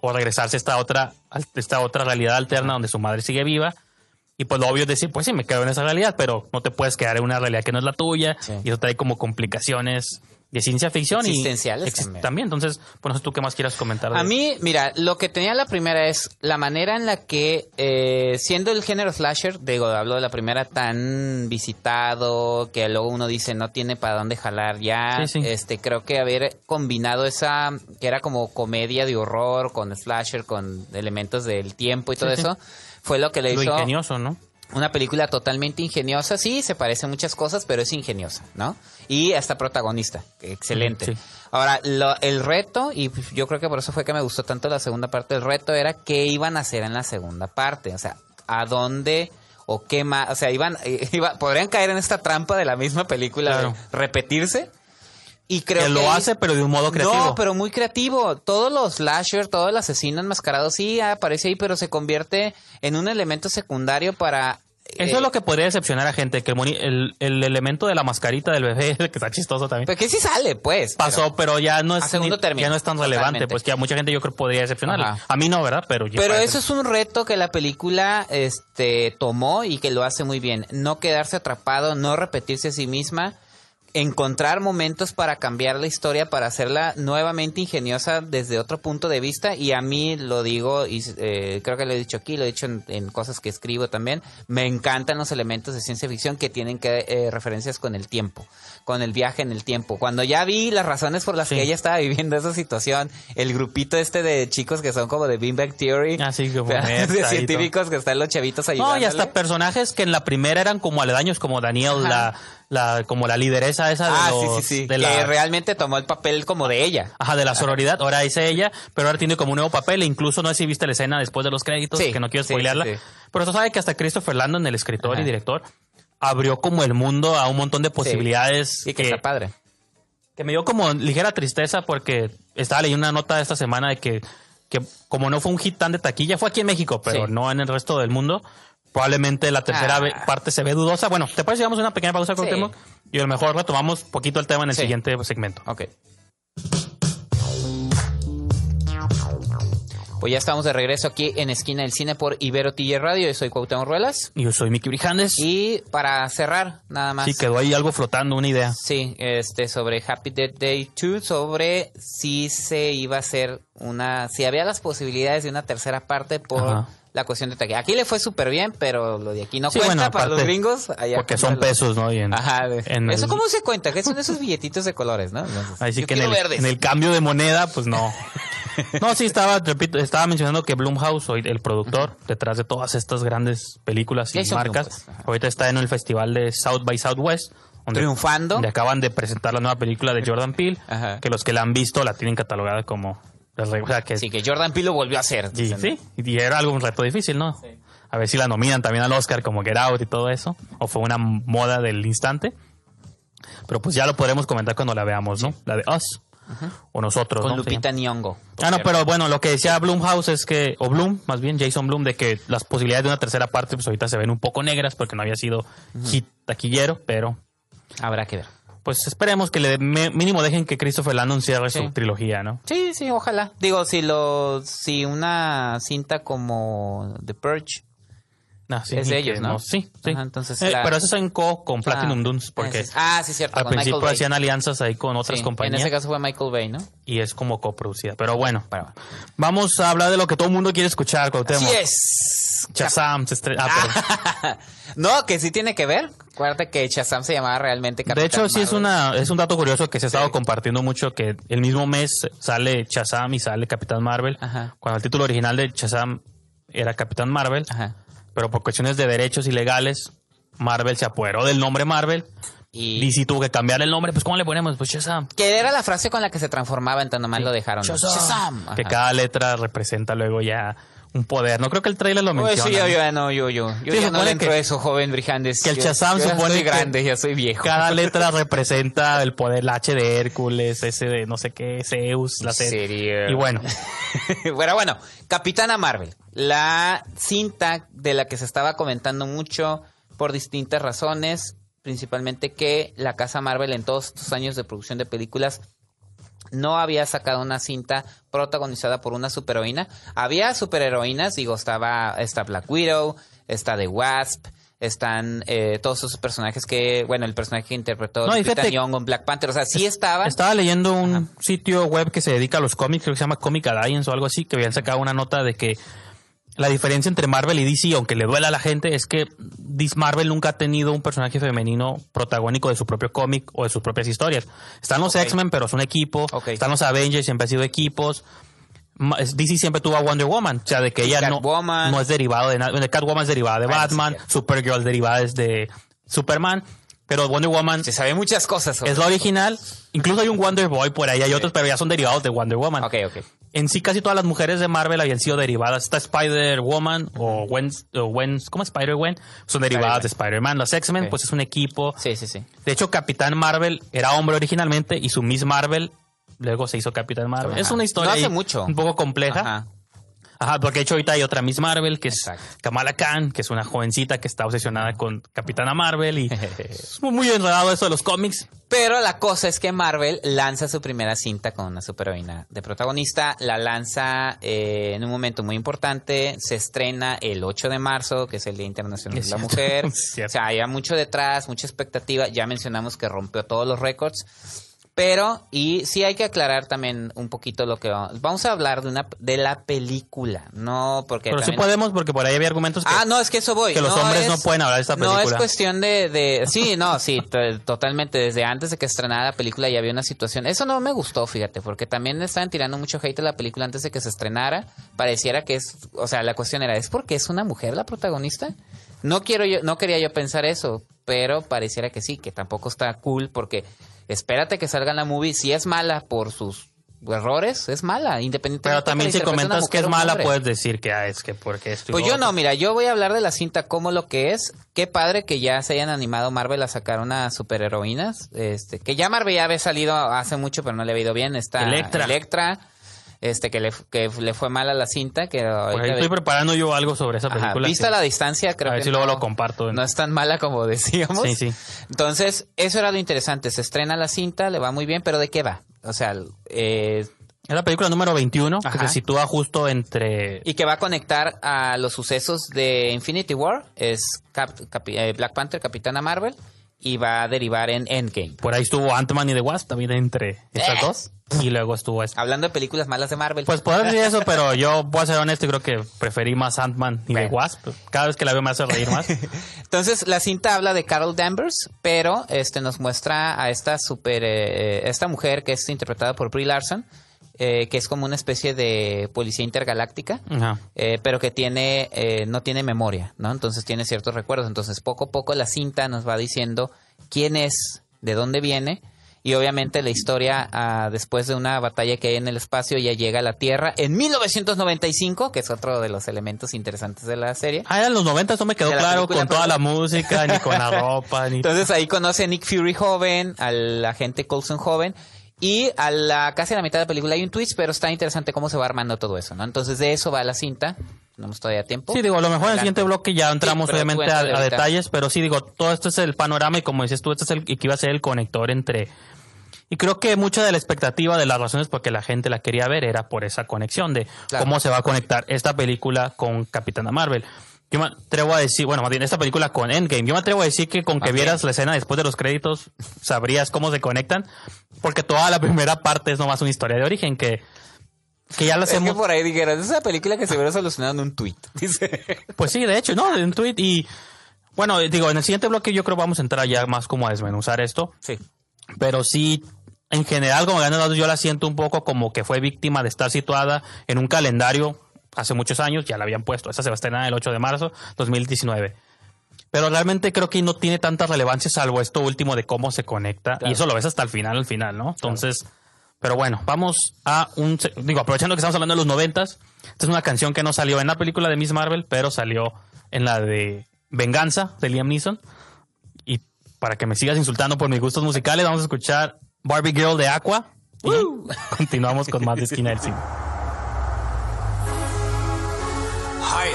[SPEAKER 1] O-
[SPEAKER 2] o regresarse a esta otra, a esta otra realidad alterna donde su madre sigue viva. Y pues lo obvio es decir, pues sí, me quedo en esa realidad, pero no te puedes quedar en una realidad que no es la tuya.
[SPEAKER 1] Sí.
[SPEAKER 2] Y eso trae como complicaciones de ciencia ficción.
[SPEAKER 1] Existenciales
[SPEAKER 2] y
[SPEAKER 1] también.
[SPEAKER 2] también. Entonces, pues no sé tú qué más quieras comentar. de-
[SPEAKER 1] A mí, mira, lo que tenía la primera es la manera en la que, eh, siendo el género slasher, digo, hablo de la primera tan visitado, que luego uno dice no tiene para dónde jalar ya.
[SPEAKER 2] Sí, sí.
[SPEAKER 1] Este, creo que haber combinado esa, que era como comedia de horror con slasher, con elementos del tiempo y todo
[SPEAKER 2] sí.
[SPEAKER 1] eso, fue lo que le
[SPEAKER 2] lo
[SPEAKER 1] hizo
[SPEAKER 2] ingenioso, ¿no?
[SPEAKER 1] una película totalmente ingeniosa. Sí, se parece a muchas cosas, pero es ingeniosa, ¿no? Y hasta protagonista. Excelente.
[SPEAKER 2] Sí.
[SPEAKER 1] Ahora, lo- el reto, y yo creo que por eso fue que me gustó tanto la segunda parte, el reto era qué iban a hacer en la segunda parte. O sea, a dónde o qué más. O sea, iban, iba- podrían caer en esta trampa de la misma película
[SPEAKER 2] Claro.
[SPEAKER 1] de repetirse. Y creo
[SPEAKER 2] que
[SPEAKER 1] que
[SPEAKER 2] lo hace, pero de un modo creativo.
[SPEAKER 1] no, pero muy creativo. Todos los slasher, todo el asesino enmascarado, sí aparece ahí, pero se convierte en un elemento secundario para
[SPEAKER 2] Eso es lo que podría decepcionar a gente, que el, el, el elemento de la mascarita del bebé, que está chistoso también,
[SPEAKER 1] Porque sí sale, pues.
[SPEAKER 2] pasó, pero, ya no
[SPEAKER 1] a
[SPEAKER 2] es ni- ya no es tan relevante,
[SPEAKER 1] totalmente.
[SPEAKER 2] pues que a mucha gente yo creo podría decepcionar.
[SPEAKER 1] Ajá.
[SPEAKER 2] A mí no, ¿verdad? Pero,
[SPEAKER 1] Pero eso es un reto que la película este tomó y que lo hace muy bien. No quedarse atrapado, no repetirse a sí misma, encontrar momentos para cambiar la historia, para hacerla nuevamente ingeniosa desde otro punto de vista. Y a mí lo digo, y eh, creo que lo he dicho aquí, lo he dicho en, en cosas que escribo también, me encantan los elementos de ciencia ficción que tienen que eh, referencias con el tiempo, con el viaje en el tiempo. Cuando ya vi las razones por las
[SPEAKER 2] Sí.
[SPEAKER 1] que ella estaba viviendo esa situación, el grupito este de chicos que son como de Bang Theory,
[SPEAKER 2] Así que
[SPEAKER 1] de científicos que están los chavitos ayudando.
[SPEAKER 2] No, y hasta personajes que en la primera eran como aledaños, como Daniel, la, la, como la lideresa esa de
[SPEAKER 1] Ah,
[SPEAKER 2] los-
[SPEAKER 1] sí, sí, sí.
[SPEAKER 2] de
[SPEAKER 1] que
[SPEAKER 2] la,
[SPEAKER 1] realmente tomó el papel como de ella.
[SPEAKER 2] Ajá, de la sororidad. Ahora es ella, pero ahora tiene como un nuevo papel. E incluso no sé si viste la escena después de los créditos, que no quiero spoilearla. Pero tú sabes que hasta Christopher Landon, el escritor
[SPEAKER 1] Ajá.
[SPEAKER 2] y director, abrió como el mundo a un montón de posibilidades.
[SPEAKER 1] Sí, que está padre.
[SPEAKER 2] que me dio como ligera tristeza porque estaba leyendo una nota esta semana de que, que como no fue un hit tan de taquilla, fue aquí en México, pero
[SPEAKER 1] Sí.
[SPEAKER 2] no en el resto del mundo. Probablemente la tercera
[SPEAKER 1] Ah.
[SPEAKER 2] parte se ve dudosa. Bueno, ¿te parece? Llevamos una pequeña pausa con
[SPEAKER 1] Sí.
[SPEAKER 2] Y a lo mejor retomamos poquito el tema en el
[SPEAKER 1] Sí.
[SPEAKER 2] siguiente segmento.
[SPEAKER 1] Ok. Pues ya estamos de regreso aquí en Esquina del Cine por Ibero TJ Radio. Yo soy Cuauhtémoc Ruelas.
[SPEAKER 2] Y yo soy Miki Brijandes.
[SPEAKER 1] Y para cerrar, nada más.
[SPEAKER 2] Sí, quedó ahí algo flotando, una idea.
[SPEAKER 1] Sí, este, sobre Happy Death Day 2, sobre si se iba a hacer una, si había las posibilidades de una tercera parte por
[SPEAKER 2] Ajá.
[SPEAKER 1] la cuestión de taquilla. Aquí le fue súper bien, pero lo de aquí no
[SPEAKER 2] Sí,
[SPEAKER 1] cuenta
[SPEAKER 2] bueno,
[SPEAKER 1] para los gringos. allá
[SPEAKER 2] Porque son pesos, ¿no? Y en-
[SPEAKER 1] Ajá, de-
[SPEAKER 2] en
[SPEAKER 1] ¿Eso
[SPEAKER 2] el-
[SPEAKER 1] cómo se cuenta? ¿Qué son esos billetitos de colores, no? Entonces,
[SPEAKER 2] Así que en el,
[SPEAKER 1] verdes.
[SPEAKER 2] en el cambio de moneda, pues no. No, sí, estaba, repito, estaba mencionando que Blumhouse, hoy el productor, detrás de todas estas grandes películas y
[SPEAKER 1] Jason
[SPEAKER 2] marcas, ahorita está en el festival de South by Southwest. Donde,
[SPEAKER 1] Triunfando.
[SPEAKER 2] donde acaban de presentar la nueva película de Jordan Peele,
[SPEAKER 1] Ajá.
[SPEAKER 2] que los que la han visto la tienen catalogada como... O sea, que
[SPEAKER 1] Sí, que Jordan Peele lo volvió a hacer.
[SPEAKER 2] y, sí, y era algo un reto difícil, ¿no? A ver si la nominan también al Oscar como Get Out y todo eso, o fue una moda del instante. Pero pues ya lo podremos comentar cuando la veamos, ¿no? La de Us. O nosotros,
[SPEAKER 1] Con
[SPEAKER 2] ¿no?
[SPEAKER 1] Lupita Nyong'o.
[SPEAKER 2] Ah, no, pero bueno, lo que decía Blumhouse es que, o Bloom, más bien Jason Bloom, de que las posibilidades de una tercera parte, pues ahorita se ven un poco negras porque no había sido hit taquillero, pero
[SPEAKER 1] Habrá que ver.
[SPEAKER 2] Pues esperemos que le me- mínimo dejen que Christopher Landon cierre
[SPEAKER 1] Sí.
[SPEAKER 2] su trilogía, ¿no?
[SPEAKER 1] Sí, sí, ojalá. Digo, si lo, si una cinta como The Purge
[SPEAKER 2] Ah, sí,
[SPEAKER 1] es de ellos, ¿no?
[SPEAKER 2] Sí, sí.
[SPEAKER 1] Ajá, entonces
[SPEAKER 2] Eh,
[SPEAKER 1] la-
[SPEAKER 2] Pero eso es en co con Platinum
[SPEAKER 1] Ah,
[SPEAKER 2] Dunes, porque
[SPEAKER 1] es- ah, sí, cierto.
[SPEAKER 2] al principio
[SPEAKER 1] Bay.
[SPEAKER 2] hacían alianzas ahí con otras
[SPEAKER 1] Sí,
[SPEAKER 2] compañías
[SPEAKER 1] En ese caso fue Michael Bay, ¿no?
[SPEAKER 2] y es como coproducida. Pero bueno,
[SPEAKER 1] Pero-
[SPEAKER 2] vamos a hablar de lo que todo el mundo quiere escuchar, Cuauhtémoc.
[SPEAKER 1] Así es.
[SPEAKER 2] Shazam se ah,
[SPEAKER 1] no, que sí tiene que ver. Acuérdate que Shazam se llamaba realmente Capitán
[SPEAKER 2] De hecho, sí es
[SPEAKER 1] Marvel.
[SPEAKER 2] una es un dato curioso que se ha estado compartiendo mucho que el mismo mes sale Shazam y sale Capitán Marvel.
[SPEAKER 1] Ajá.
[SPEAKER 2] Cuando el título original de Shazam era Capitán Marvel,
[SPEAKER 1] Ajá.
[SPEAKER 2] pero por cuestiones de derechos ilegales, Marvel se apoderó del nombre Marvel.
[SPEAKER 1] Y
[SPEAKER 2] DC tuvo que cambiar el nombre, pues ¿cómo le ponemos? Pues Shazam.
[SPEAKER 1] que era la frase con la que se transformaba, entonces nomás lo dejaron. Shazam.
[SPEAKER 2] Que cada letra representa luego ya un poder. No creo que el trailer lo menciona.
[SPEAKER 1] eso yo, yo, no, yo, yo. Yo
[SPEAKER 2] Sí,
[SPEAKER 1] ya no le entro
[SPEAKER 2] que-
[SPEAKER 1] eso, joven Brijandes.
[SPEAKER 2] que el Shazam
[SPEAKER 1] yo
[SPEAKER 2] supone
[SPEAKER 1] soy
[SPEAKER 2] que
[SPEAKER 1] grande, ya soy viejo.
[SPEAKER 2] Cada letra representa el poder, el H de Hércules, ese de no sé qué, Zeus, la C.
[SPEAKER 1] serio?
[SPEAKER 2] Y bueno,
[SPEAKER 1] bueno, bueno, Capitana Marvel, la cinta de la que se estaba comentando mucho por distintas razones, principalmente que la casa Marvel en todos estos años de producción de películas no había sacado una cinta protagonizada por una superheroína. Había superheroínas, digo, estaba esta Black Widow, está The Wasp, están eh, todos esos personajes que, bueno, el personaje que interpretó
[SPEAKER 2] No, y
[SPEAKER 1] Lupita
[SPEAKER 2] fíjate-
[SPEAKER 1] Nyong'o en Black Panther, o sea, sí estaban.
[SPEAKER 2] estaba leyendo un sitio web que se dedica a los cómics, creo que se llama Comic Alliance o algo así, que habían sacado una nota de que la diferencia entre Marvel y DC, aunque le duela a la gente, es que DC Marvel nunca ha tenido un personaje femenino protagónico de su propio cómic o de sus propias historias. Están los. X-Men, pero son equipo.
[SPEAKER 1] Ok.
[SPEAKER 2] Están los Avengers, siempre han sido equipos. DC siempre tuvo a Wonder Woman, o sea, de que
[SPEAKER 1] Y
[SPEAKER 2] ella no, es derivado de nada. Catwoman es derivada de Batman. Supergirl derivada de Superman, pero Wonder Woman
[SPEAKER 1] Se sabe muchas cosas. sobre
[SPEAKER 2] es la original. Incluso hay un Wonder Boy por ahí, hay otros, pero ya son derivados de Wonder Woman.
[SPEAKER 1] Ok, ok.
[SPEAKER 2] En sí, casi todas las mujeres de Marvel habían sido derivadas. Está Spider-Woman o Gwen, o Gwen- ¿cómo es Spider-Gwen? Son derivadas de Spider-Man. Los X-Men, pues es un equipo.
[SPEAKER 1] Sí, sí, sí.
[SPEAKER 2] De hecho, Capitán Marvel era hombre originalmente y su Miss Marvel luego se hizo Capitán Marvel.
[SPEAKER 1] Ajá.
[SPEAKER 2] Es una historia
[SPEAKER 1] No hace mucho.
[SPEAKER 2] un poco compleja.
[SPEAKER 1] Ajá.
[SPEAKER 2] Ajá, porque de hecho ahorita hay otra Miss Marvel, que es. Kamala Khan, que es una jovencita que está obsesionada con Capitana Marvel y es muy, enredado eso de los cómics.
[SPEAKER 1] Pero la cosa es que Marvel lanza su primera cinta con una superheroína de protagonista. La lanza eh, en un momento muy importante. Se estrena el 8 de marzo, que es el Día Internacional
[SPEAKER 2] Es
[SPEAKER 1] de la
[SPEAKER 2] cierto,
[SPEAKER 1] Mujer. O sea, había mucho detrás, mucha expectativa. Ya mencionamos que rompió todos los récords. Pero, y sí hay que aclarar también un poquito lo que vamos, vamos a hablar de una de la película, no porque
[SPEAKER 2] Pero sí podemos porque por ahí había argumentos que...
[SPEAKER 1] Ah, no, es que eso voy.
[SPEAKER 2] que los hombres no pueden hablar de esta
[SPEAKER 1] No es
[SPEAKER 2] película.
[SPEAKER 1] cuestión de, de- Sí, no, sí, to- totalmente. Desde antes de que estrenara la película ya había una situación. Eso no me gustó, fíjate, porque también estaban tirando mucho hate a la película antes de que se estrenara. Pareciera que es... O sea, la cuestión era, ¿es porque es una mujer la protagonista? No quiero yo, no quería yo pensar eso, pero pareciera que sí, que tampoco está cool porque espérate que salga en la movie. Si es mala por sus errores, es mala, independientemente
[SPEAKER 2] Pero también
[SPEAKER 1] que
[SPEAKER 2] si comentas que es mala, puedes decir que ah, es que porque y
[SPEAKER 1] Pues yo no, mira, yo voy a hablar de la cinta como lo que es. Qué padre que ya se hayan animado Marvel a sacar unas superheroínas. Este, que ya Marvel ya había salido hace mucho, pero no le había ido bien. Está
[SPEAKER 2] Electra.
[SPEAKER 1] Electra, este, que le, que le fue mal a la cinta. Que
[SPEAKER 2] ahí estoy preparando yo algo sobre esa
[SPEAKER 1] Ajá,
[SPEAKER 2] película.
[SPEAKER 1] vista
[SPEAKER 2] sí.
[SPEAKER 1] la distancia, creo
[SPEAKER 2] A ver
[SPEAKER 1] que
[SPEAKER 2] si luego
[SPEAKER 1] no-
[SPEAKER 2] lo comparto en-
[SPEAKER 1] No es tan mala como decíamos.
[SPEAKER 2] Sí, sí.
[SPEAKER 1] Entonces, eso era lo interesante. Se estrena la cinta, le va muy bien, pero ¿de qué va? O sea, eh,
[SPEAKER 2] Es la película número 21,
[SPEAKER 1] Ajá.
[SPEAKER 2] que se sitúa justo entre...
[SPEAKER 1] y que va a conectar a los sucesos de Infinity War, es Cap- eh, Black Panther, Capitana Marvel, y va a derivar en Endgame.
[SPEAKER 2] Por ahí estuvo Ant-Man y The Wasp también entre estas
[SPEAKER 1] Eh.
[SPEAKER 2] dos. Y luego estuvo esta.
[SPEAKER 1] Hablando de películas malas de Marvel.
[SPEAKER 2] Pues podrás decir eso, pero yo voy a ser honesto y creo que preferí más Ant-Man y The
[SPEAKER 1] Bueno.
[SPEAKER 2] Wasp. Cada vez que la veo me hace reír más.
[SPEAKER 1] Entonces, la cinta habla de Carol Danvers, pero este nos muestra a esta super eh, esta mujer que es interpretada por Brie Larson, eh, que es como una especie de policía intergaláctica.
[SPEAKER 2] Ajá.
[SPEAKER 1] eh, pero que tiene eh, no tiene memoria, ¿no? Entonces tiene ciertos recuerdos. Entonces poco a poco la cinta nos va diciendo quién es, de dónde viene y obviamente la historia ah, después de una batalla que hay en el espacio ya llega a la Tierra en 1995, que es otro de los elementos interesantes de la serie.
[SPEAKER 2] Ah, eran los 90, no me quedó claro con toda la música, ni con la ropa, ni...
[SPEAKER 1] Entonces ahí conoce a Nick Fury joven, al agente Coulson joven. Y a la casi a la mitad de la película hay un twist, pero está interesante cómo se va armando todo eso, ¿no? Entonces de eso va la cinta. Tenemos todavía tiempo.
[SPEAKER 2] Sí, digo, a lo mejor en el siguiente bloque ya entramos
[SPEAKER 1] Sí,
[SPEAKER 2] obviamente a, detalles, pero sí, digo, todo esto es el panorama y como dices tú, este es el que iba a ser el conector entre... Y creo que mucha de la expectativa de las razones por que la gente la quería ver era por esa conexión de
[SPEAKER 1] Claro.
[SPEAKER 2] cómo se va a conectar esta película con Capitana Marvel. Yo me atrevo a decir, bueno, más bien esta película con Endgame, yo me atrevo a decir que con que vieras la escena después de los créditos sabrías cómo se conectan, porque toda la primera parte es nomás una historia de origen que, que ya la
[SPEAKER 1] Es que
[SPEAKER 2] hacemos...
[SPEAKER 1] por ahí dijeron, es esa película que se hubiera solucionado en un tweet. Dice.
[SPEAKER 2] Pues sí, de hecho, ¿no? En tweet y... Bueno, digo, en el siguiente bloque yo creo vamos a entrar ya más como a desmenuzar esto.
[SPEAKER 1] Sí.
[SPEAKER 2] Pero sí, en general, como ganan datos, yo la siento un poco como que fue víctima de estar situada en un calendario hace muchos años, ya la habían puesto. Esta se va a estrenar el 8 de marzo 2019. Pero realmente creo que no tiene tanta relevancia salvo esto último de cómo se conecta. Y eso lo ves hasta el final, al final, ¿no? Entonces, pero bueno, vamos a un... Digo, aprovechando que estamos hablando de los noventas, esta es una canción que no salió en la película de Miss Marvel, pero salió en la de Venganza de Liam Neeson. Y para que me sigas insultando por mis gustos musicales, vamos a escuchar Barbie Girl de Aqua. Y continuamos con más de Esquina del Cine.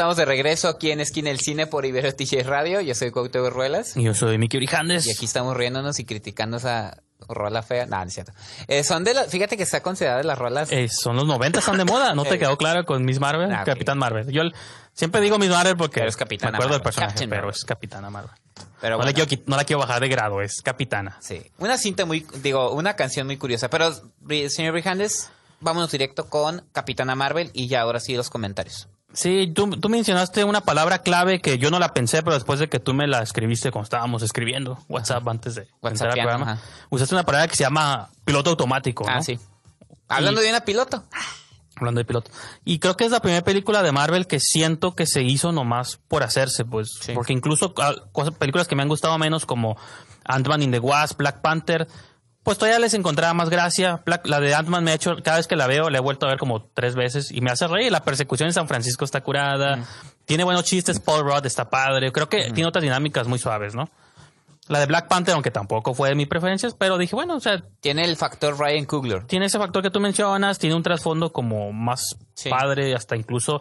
[SPEAKER 1] Estamos de regreso aquí en Esquina del Cine por Ibero TJ Radio. Yo soy Cuauhtémoc Ruelas.
[SPEAKER 2] Y yo soy Miki Orijandes.
[SPEAKER 1] Y aquí estamos riéndonos y criticando esa rola fea. No, no es cierto. Eh, son de las, fíjate que está considerada de las rolas.
[SPEAKER 2] Eh, son los 90, están de moda. ¿No te
[SPEAKER 1] Eh.
[SPEAKER 2] quedó claro con Miss Marvel? Capitán Marvel. Yo siempre digo Miss Marvel porque
[SPEAKER 1] Pero es Capitana
[SPEAKER 2] me acuerdo del personaje,
[SPEAKER 1] Captain
[SPEAKER 2] pero
[SPEAKER 1] Marvel.
[SPEAKER 2] es Capitana Marvel.
[SPEAKER 1] pero
[SPEAKER 2] no,
[SPEAKER 1] bueno,
[SPEAKER 2] quiero, qui- no la quiero bajar de grado, es Capitana.
[SPEAKER 1] sí. Una cinta muy, digo, una canción muy curiosa. Pero, señor Brijandes, vámonos directo con Capitana Marvel y ya ahora sí los comentarios.
[SPEAKER 2] Sí, tú, tú mencionaste una palabra clave que yo no la pensé, pero después de que tú me la escribiste cuando estábamos escribiendo WhatsApp antes de entrar al programa,
[SPEAKER 1] ajá.
[SPEAKER 2] usaste una palabra que se llama piloto automático.
[SPEAKER 1] Ah,
[SPEAKER 2] ¿no?
[SPEAKER 1] sí. Hablando
[SPEAKER 2] Y-
[SPEAKER 1] de una piloto.
[SPEAKER 2] Hablando de piloto. Y creo que es la primera película de Marvel que siento que se hizo nomás por hacerse, pues.
[SPEAKER 1] Sí.
[SPEAKER 2] Porque incluso ah, cosas- películas que me han gustado menos, como Ant-Man in the Wasp, Black Panther, pues todavía les encontraba más gracia. La de Ant-Man me ha hecho, cada vez que la veo, la he vuelto a ver como tres veces y me hace reír. La persecución en San Francisco está curada. Tiene buenos chistes. Paul Rudd está padre. Creo que tiene otras dinámicas muy suaves, ¿no? La de Black Panther, aunque tampoco fue de mis preferencias, pero dije, bueno, o sea,
[SPEAKER 1] Tiene el factor Ryan Coogler.
[SPEAKER 2] tiene ese factor que tú mencionas, tiene un trasfondo como más
[SPEAKER 1] Sí.
[SPEAKER 2] padre, hasta incluso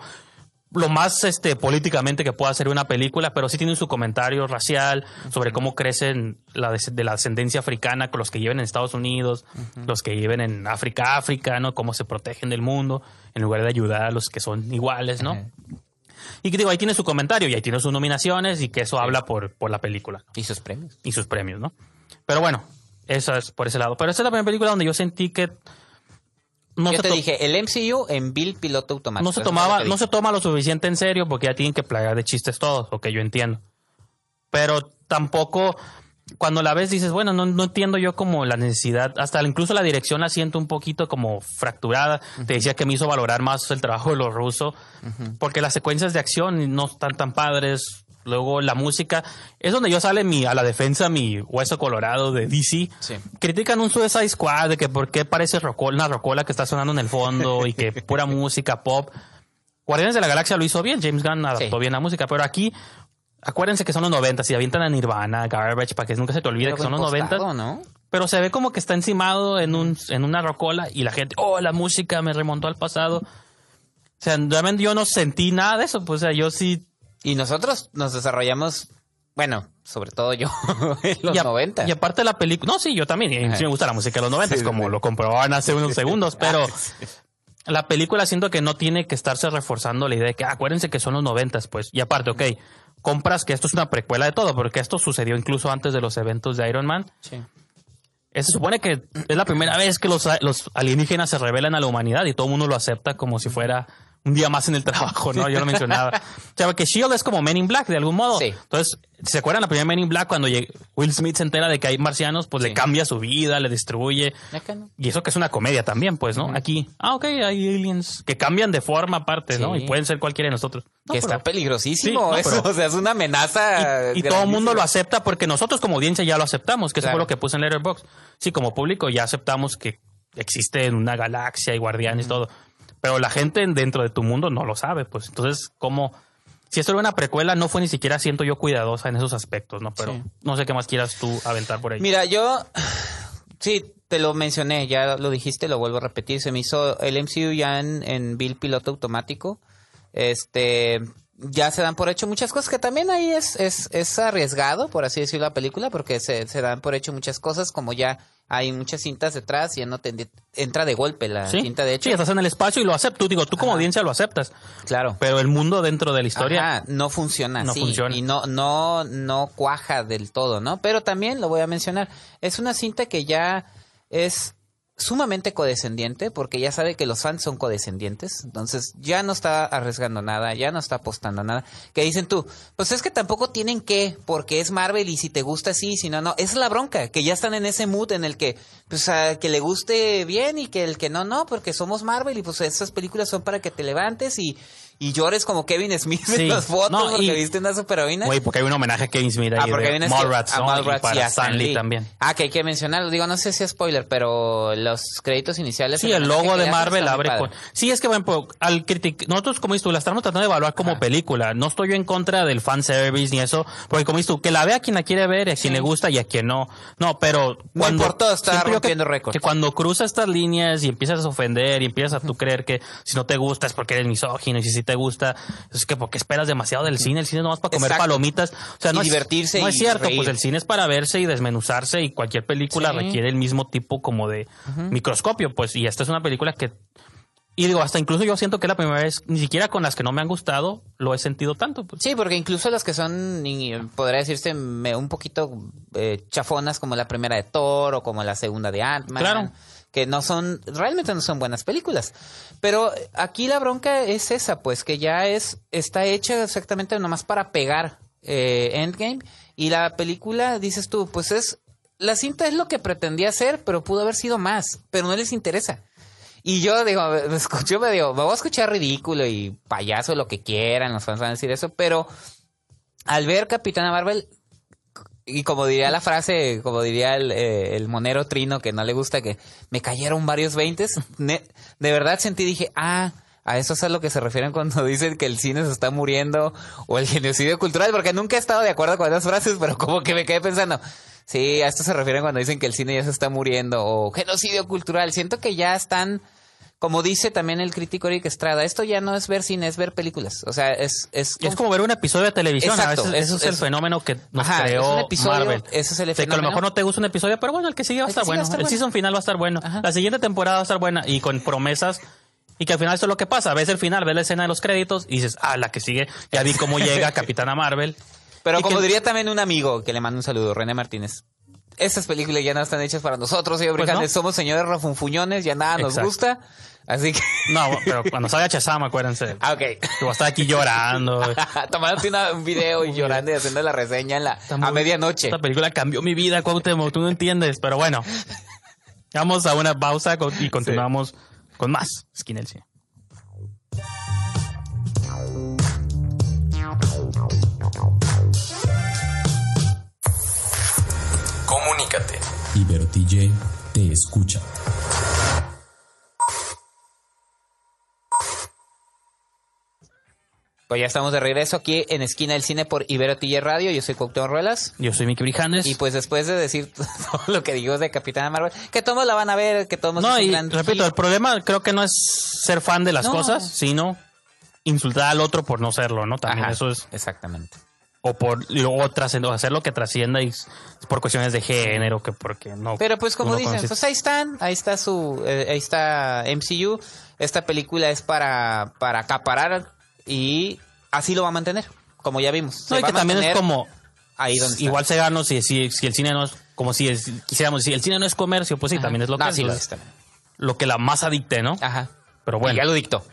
[SPEAKER 2] lo más este políticamente que pueda ser una película, pero sí tiene su comentario racial sobre cómo crecen la de la ascendencia africana con los que viven en Estados Unidos, los que viven en África, África, ¿no? Cómo se protegen del mundo en lugar de ayudar a los que son iguales, ¿no? Y que digo, ahí tiene su comentario y ahí tiene sus nominaciones y que eso habla por, por la película
[SPEAKER 1] Y sus premios.
[SPEAKER 2] y sus premios, ¿no? Pero bueno, eso es por ese lado. Pero esa es la primera película donde yo sentí que no
[SPEAKER 1] Yo te dije, el MCU en Bill Piloto Automático.
[SPEAKER 2] no se tomaba, no se toma lo suficiente en serio porque ya tienen que plagar de chistes todos, lo que yo entiendo. Pero tampoco cuando la ves dices, bueno, no, no entiendo yo como la necesidad, hasta incluso la dirección la siento un poquito como fracturada. Te decía que me hizo valorar más el trabajo de los rusos, porque las secuencias de acción no están tan padres. Luego la música, es donde yo sale mi, a la defensa mi hueso colorado de DC.
[SPEAKER 1] Sí.
[SPEAKER 2] Critican un Suicide Squad de que por qué parece rocola, una rocola que está sonando en el fondo y que pura música pop. Guardianes de la Galaxia lo hizo bien, James Gunn adaptó
[SPEAKER 1] Sí.
[SPEAKER 2] bien la música, pero aquí acuérdense que son los 90, si avientan a Nirvana, Garbage, para que nunca se te olvide
[SPEAKER 1] Pero
[SPEAKER 2] que son los 90,
[SPEAKER 1] postado, ¿no?
[SPEAKER 2] pero se ve como que está encimado en, un, en una rocola y la gente, oh, la música me remontó al pasado. O sea, realmente yo no sentí nada de eso, pues o sea, yo sí...
[SPEAKER 1] Y nosotros nos desarrollamos, bueno, sobre todo yo, en los
[SPEAKER 2] y, a-
[SPEAKER 1] 90.
[SPEAKER 2] y aparte la película, no, sí, yo también, sí me gusta la música de los 90,
[SPEAKER 1] Sí,
[SPEAKER 2] como
[SPEAKER 1] sí.
[SPEAKER 2] lo comprobaban hace unos segundos, pero... La película siento que no tiene que estarse reforzando la idea de que "Ah, acuérdense que son los noventas, pues. Y aparte, ok, compras que esto es una precuela de todo, porque esto sucedió incluso antes de los eventos de Iron Man.
[SPEAKER 1] Sí.
[SPEAKER 2] Eh, Se supone que es la primera vez que los, los alienígenas se revelan a la humanidad y todo el mundo lo acepta como si fuera un día más en el trabajo, ¿no? Yo lo mencionaba. O sea, que Shield es como Men in Black de algún modo.
[SPEAKER 1] Sí.
[SPEAKER 2] Entonces, ¿se acuerdan la primera Men in Black cuando Will Smith se entera de que hay marcianos? Pues
[SPEAKER 1] Sí.
[SPEAKER 2] le cambia su vida, le destruye.
[SPEAKER 1] Acá no.
[SPEAKER 2] Y eso que es una comedia también, pues, ¿no? Aquí, ah, ok, hay aliens que cambian de forma aparte, ¿no? Y pueden ser cualquiera de nosotros. No,
[SPEAKER 1] que
[SPEAKER 2] pero-
[SPEAKER 1] está peligrosísimo
[SPEAKER 2] no,
[SPEAKER 1] eso,
[SPEAKER 2] pero-
[SPEAKER 1] o sea, es una amenaza.
[SPEAKER 2] y, y todo el mundo lo acepta porque nosotros como audiencia ya lo aceptamos, que eso
[SPEAKER 1] Claro.
[SPEAKER 2] fue lo que puse en Letterboxd. Sí, como público ya aceptamos que existe en una galaxia y guardianes y todo. Pero la gente dentro de tu mundo no lo sabe, pues. Entonces, como si esto era una precuela, no fue ni siquiera siento yo cuidadosa en esos aspectos, ¿no? Pero
[SPEAKER 1] Sí.
[SPEAKER 2] no sé qué más quieras tú aventar por ahí.
[SPEAKER 1] Mira, yo sí te lo mencioné, ya lo dijiste, lo vuelvo a repetir. Se me hizo el MCU ya en, en Bill Piloto Automático. Este ya se dan por hecho muchas cosas que también ahí es, es, es arriesgado, por así decirlo, la película, porque se, se dan por hecho muchas cosas, como ya hay muchas cintas detrás y ya no te entra de golpe la
[SPEAKER 2] sí,
[SPEAKER 1] cinta de hecho.
[SPEAKER 2] sí, estás en el espacio y lo aceptas. Tú digo, tú como
[SPEAKER 1] Ajá.
[SPEAKER 2] audiencia lo aceptas.
[SPEAKER 1] Claro.
[SPEAKER 2] Pero el mundo dentro de la historia
[SPEAKER 1] Ajá, no funciona
[SPEAKER 2] No funciona.
[SPEAKER 1] y no no no cuaja del todo, ¿no? Pero también lo voy a mencionar, es una cinta que ya es sumamente codescendiente porque ya sabe que los fans son codescendientes, entonces ya no está arriesgando nada, ya no está apostando nada. Que dicen tú, pues es que tampoco tienen que, porque es Marvel y si te gusta sí, si no no, es la bronca, que ya están en ese mood en el que pues a que le guste bien y que el que no no, porque somos Marvel y pues esas películas son para que te levantes y y llores como Kevin Smith
[SPEAKER 2] Sí.
[SPEAKER 1] en las fotos
[SPEAKER 2] No,
[SPEAKER 1] porque
[SPEAKER 2] y-
[SPEAKER 1] viste una superheroína.
[SPEAKER 2] Güey, porque hay un homenaje a Kevin Smith ahí
[SPEAKER 1] Ah, porque
[SPEAKER 2] de Mallrats,
[SPEAKER 1] a
[SPEAKER 2] ¿no?
[SPEAKER 1] Mallrats
[SPEAKER 2] y para
[SPEAKER 1] y a
[SPEAKER 2] Stan Lee también.
[SPEAKER 1] Ah, que hay que mencionarlo. Digo, no sé si es spoiler, pero los créditos iniciales.
[SPEAKER 2] Sí, el logo de Marvel abre con... Sí, es que, bueno, pues, al critic... Nosotros, como dices tú, la estamos tratando de evaluar como
[SPEAKER 1] Ajá.
[SPEAKER 2] película. No estoy yo en contra del fanservice ni eso, porque como dices tú, que la vea quien la quiere ver, a quien le gusta y a quien no. No, pero...
[SPEAKER 1] No importa, está rompiendo récords.
[SPEAKER 2] Que cuando cruza estas líneas y empiezas a ofender y empiezas a tú creer que si no te gusta es porque eres misógino y si sí te gusta. Es que porque esperas demasiado del cine, el cine no más para comer
[SPEAKER 1] Exacto.
[SPEAKER 2] palomitas. O sea,
[SPEAKER 1] Y
[SPEAKER 2] no es,
[SPEAKER 1] divertirse
[SPEAKER 2] No es
[SPEAKER 1] y
[SPEAKER 2] cierto,
[SPEAKER 1] reír.
[SPEAKER 2] pues el cine es para verse y desmenuzarse y cualquier película
[SPEAKER 1] Sí.
[SPEAKER 2] requiere el mismo tipo como de microscopio, pues y esta es una película que y digo, hasta incluso yo siento que es la primera vez, ni siquiera con las que no me han gustado, lo he sentido tanto. Pues.
[SPEAKER 1] Sí, porque incluso las que son, podría decirse, me- un poquito eh, chafonas, como la primera de Thor o como la segunda de Ant-Man.
[SPEAKER 2] Claro.
[SPEAKER 1] Que no son, realmente no son buenas películas. Pero aquí la bronca es esa, pues que ya es, está hecha exactamente nomás para pegar eh, Endgame. Y la película, dices tú, pues es, la cinta es lo que pretendía hacer, pero pudo haber sido más, pero no les interesa. Y yo digo, me escucho, me digo, me voy a escuchar ridículo y payaso, lo que quieran, los fans van a decir eso, pero al ver Capitana Marvel, y como diría la frase, como diría el, eh, el monero Trino, que no le gusta, que me cayeron varios veintes, de verdad sentí, dije, ah, a eso es a lo que se refieren cuando dicen que el cine se está muriendo o el genocidio cultural, porque nunca he estado de acuerdo con esas frases, pero como que me quedé pensando, sí, a esto se refieren cuando dicen que el cine ya se está muriendo o genocidio cultural. Siento que ya están, como dice también el crítico Eric Estrada, esto ya no es ver cine, es ver películas. O sea, es... Es,
[SPEAKER 2] Es como ver un episodio de televisión.
[SPEAKER 1] Exacto,
[SPEAKER 2] a veces, eso
[SPEAKER 1] es-
[SPEAKER 2] el fenómeno que nos
[SPEAKER 1] Ajá, es
[SPEAKER 2] creó
[SPEAKER 1] un episodio,
[SPEAKER 2] Marvel.
[SPEAKER 1] ese es el
[SPEAKER 2] De que a lo
[SPEAKER 1] fenómeno.
[SPEAKER 2] mejor no te gusta un episodio, pero bueno, el que sigue va a estar bueno.
[SPEAKER 1] estar
[SPEAKER 2] el
[SPEAKER 1] bueno.
[SPEAKER 2] season final va a estar bueno.
[SPEAKER 1] Ajá.
[SPEAKER 2] La siguiente temporada va a estar buena y con promesas. Y que al final eso es lo que pasa. Ves el final, ves la escena de los créditos y dices, ah, la que sigue, ya vi cómo llega Capitana Marvel.
[SPEAKER 1] Pero como
[SPEAKER 2] que-
[SPEAKER 1] diría también un amigo que le mando un saludo, René Martínez. Estas películas ya no están hechas para nosotros, señor
[SPEAKER 2] Pues no.
[SPEAKER 1] Somos señores refunfuñones, ya nada nos
[SPEAKER 2] Exacto.
[SPEAKER 1] gusta. Así que.
[SPEAKER 2] No, pero cuando salga Chazam, acuérdense.
[SPEAKER 1] Ah, ok.
[SPEAKER 2] Que a estar aquí llorando.
[SPEAKER 1] Tomándote una- un video y llorando y haciendo la reseña en la,
[SPEAKER 2] Está
[SPEAKER 1] a
[SPEAKER 2] muy-
[SPEAKER 1] medianoche.
[SPEAKER 2] Esta película cambió mi vida, Cuauhtémoc, tú no entiendes, pero bueno. Vamos a una pausa y continuamos con más Skin el Cine.
[SPEAKER 6] Comunícate.
[SPEAKER 5] Ibero TJ te escucha.
[SPEAKER 1] Pues ya estamos de regreso aquí en Esquina del Cine por Ibero TJ Radio. Yo soy Cuauhtémoc Ruelas.
[SPEAKER 2] Yo soy Miki Brijandes.
[SPEAKER 1] Y pues después de decir todo lo que digo de Capitana Marvel, que todos la van a ver, que todos
[SPEAKER 2] no, y repito, el problema creo que no es ser fan de las
[SPEAKER 1] No.
[SPEAKER 2] cosas, sino insultar al otro por no serlo, ¿no? También
[SPEAKER 1] Ajá,
[SPEAKER 2] eso es.
[SPEAKER 1] Exactamente.
[SPEAKER 2] O por luego trascend- hacer lo que trascienda y por cuestiones de género, que porque no.
[SPEAKER 1] Pero pues como dicen,
[SPEAKER 2] conoce-
[SPEAKER 1] pues ahí están, ahí está su, eh, ahí está MCU. Esta película es para, para acaparar y así lo va a mantener, como ya vimos. Se
[SPEAKER 2] No, y que también es como.
[SPEAKER 1] ahí donde está.
[SPEAKER 2] Igual se gana si, si, si el cine no es. Como si es- quisiéramos, si el cine no es comercio, pues sí,
[SPEAKER 1] Ajá.
[SPEAKER 2] también es lo
[SPEAKER 1] No,
[SPEAKER 2] que
[SPEAKER 1] sí
[SPEAKER 2] es.
[SPEAKER 1] lo es también.
[SPEAKER 2] lo que la masa dicte, ¿no?
[SPEAKER 1] Ajá.
[SPEAKER 2] Pero
[SPEAKER 1] Y
[SPEAKER 2] bueno.
[SPEAKER 1] ya lo dictó.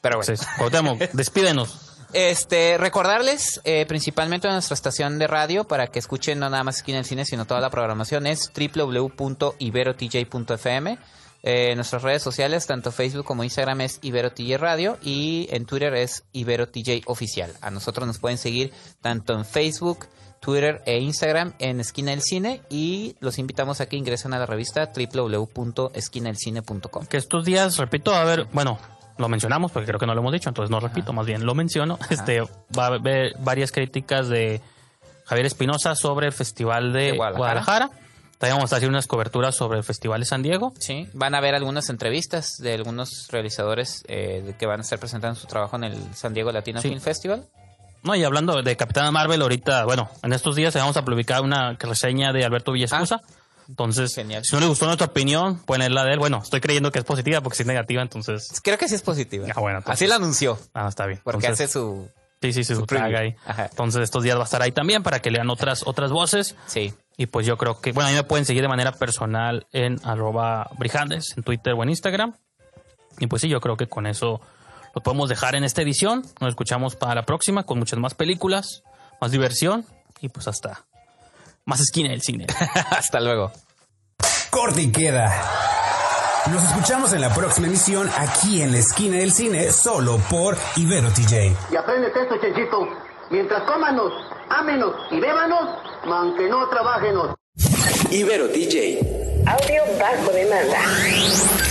[SPEAKER 1] Pero bueno.
[SPEAKER 2] Entonces, Cuauhtémoc, despídenos.
[SPEAKER 1] Este, recordarles eh, principalmente a nuestra estación de radio para que escuchen no nada más Esquina del Cine, sino toda la programación es www.iberotj.fm. Eh, nuestras redes sociales, tanto Facebook como Instagram es IberoTJ Radio y en Twitter es IberoTJ Oficial. A nosotros nos pueden seguir tanto en Facebook, Twitter e Instagram en Esquina del Cine y los invitamos a que ingresen a la revista www.esquinadelcine.com.
[SPEAKER 2] Que estos días, repito, a ver, bueno, lo mencionamos porque creo que no lo hemos dicho, entonces no repito, más bien lo menciono. Este va a haber varias críticas de Javier Espinosa sobre el Festival de,
[SPEAKER 1] De Guadalajara.
[SPEAKER 2] Guadalajara. También vamos a hacer unas coberturas sobre el Festival de San Diego.
[SPEAKER 1] Sí, van a ver algunas entrevistas de algunos realizadores eh, que van a estar presentando su trabajo en el San Diego Latino
[SPEAKER 2] Sí.
[SPEAKER 1] Film Festival.
[SPEAKER 2] No, y hablando de Capitana Marvel, ahorita, bueno, en estos días vamos a publicar una reseña de Alberto Villescusa. Entonces,
[SPEAKER 1] Genial.
[SPEAKER 2] si no le gustó nuestra opinión, pueden leer la de él. Bueno, estoy creyendo que es positiva porque si es negativa, entonces.
[SPEAKER 1] Creo que sí es positiva.
[SPEAKER 2] Ah, bueno, entonces-
[SPEAKER 1] Así lo anunció,
[SPEAKER 2] Ah, está bien.
[SPEAKER 1] porque
[SPEAKER 2] Entonces,
[SPEAKER 1] hace su...
[SPEAKER 2] Sí, sí, sí,
[SPEAKER 1] su
[SPEAKER 2] tag ahí.
[SPEAKER 1] Ajá.
[SPEAKER 2] Entonces, estos días va a estar ahí también para que lean otras, otras voces.
[SPEAKER 1] Sí.
[SPEAKER 2] Y pues yo creo que, bueno, a mí me pueden seguir de manera personal en arroba brijandes, en Twitter o en Instagram. Y pues sí, yo creo que con eso lo podemos dejar en esta edición. Nos escuchamos para la próxima con muchas más películas, más diversión y pues hasta más esquina del cine.
[SPEAKER 1] Hasta luego.
[SPEAKER 3] Corte y queda. Nos escuchamos en la próxima emisión aquí en la esquina del cine, solo por Ibero TJ.
[SPEAKER 7] Y aprendes esto, Chenchito. Mientras cómanos, ámenos y bébanos, aunque no trabajenos.
[SPEAKER 6] Ibero DJ.
[SPEAKER 8] Audio bajo demanda.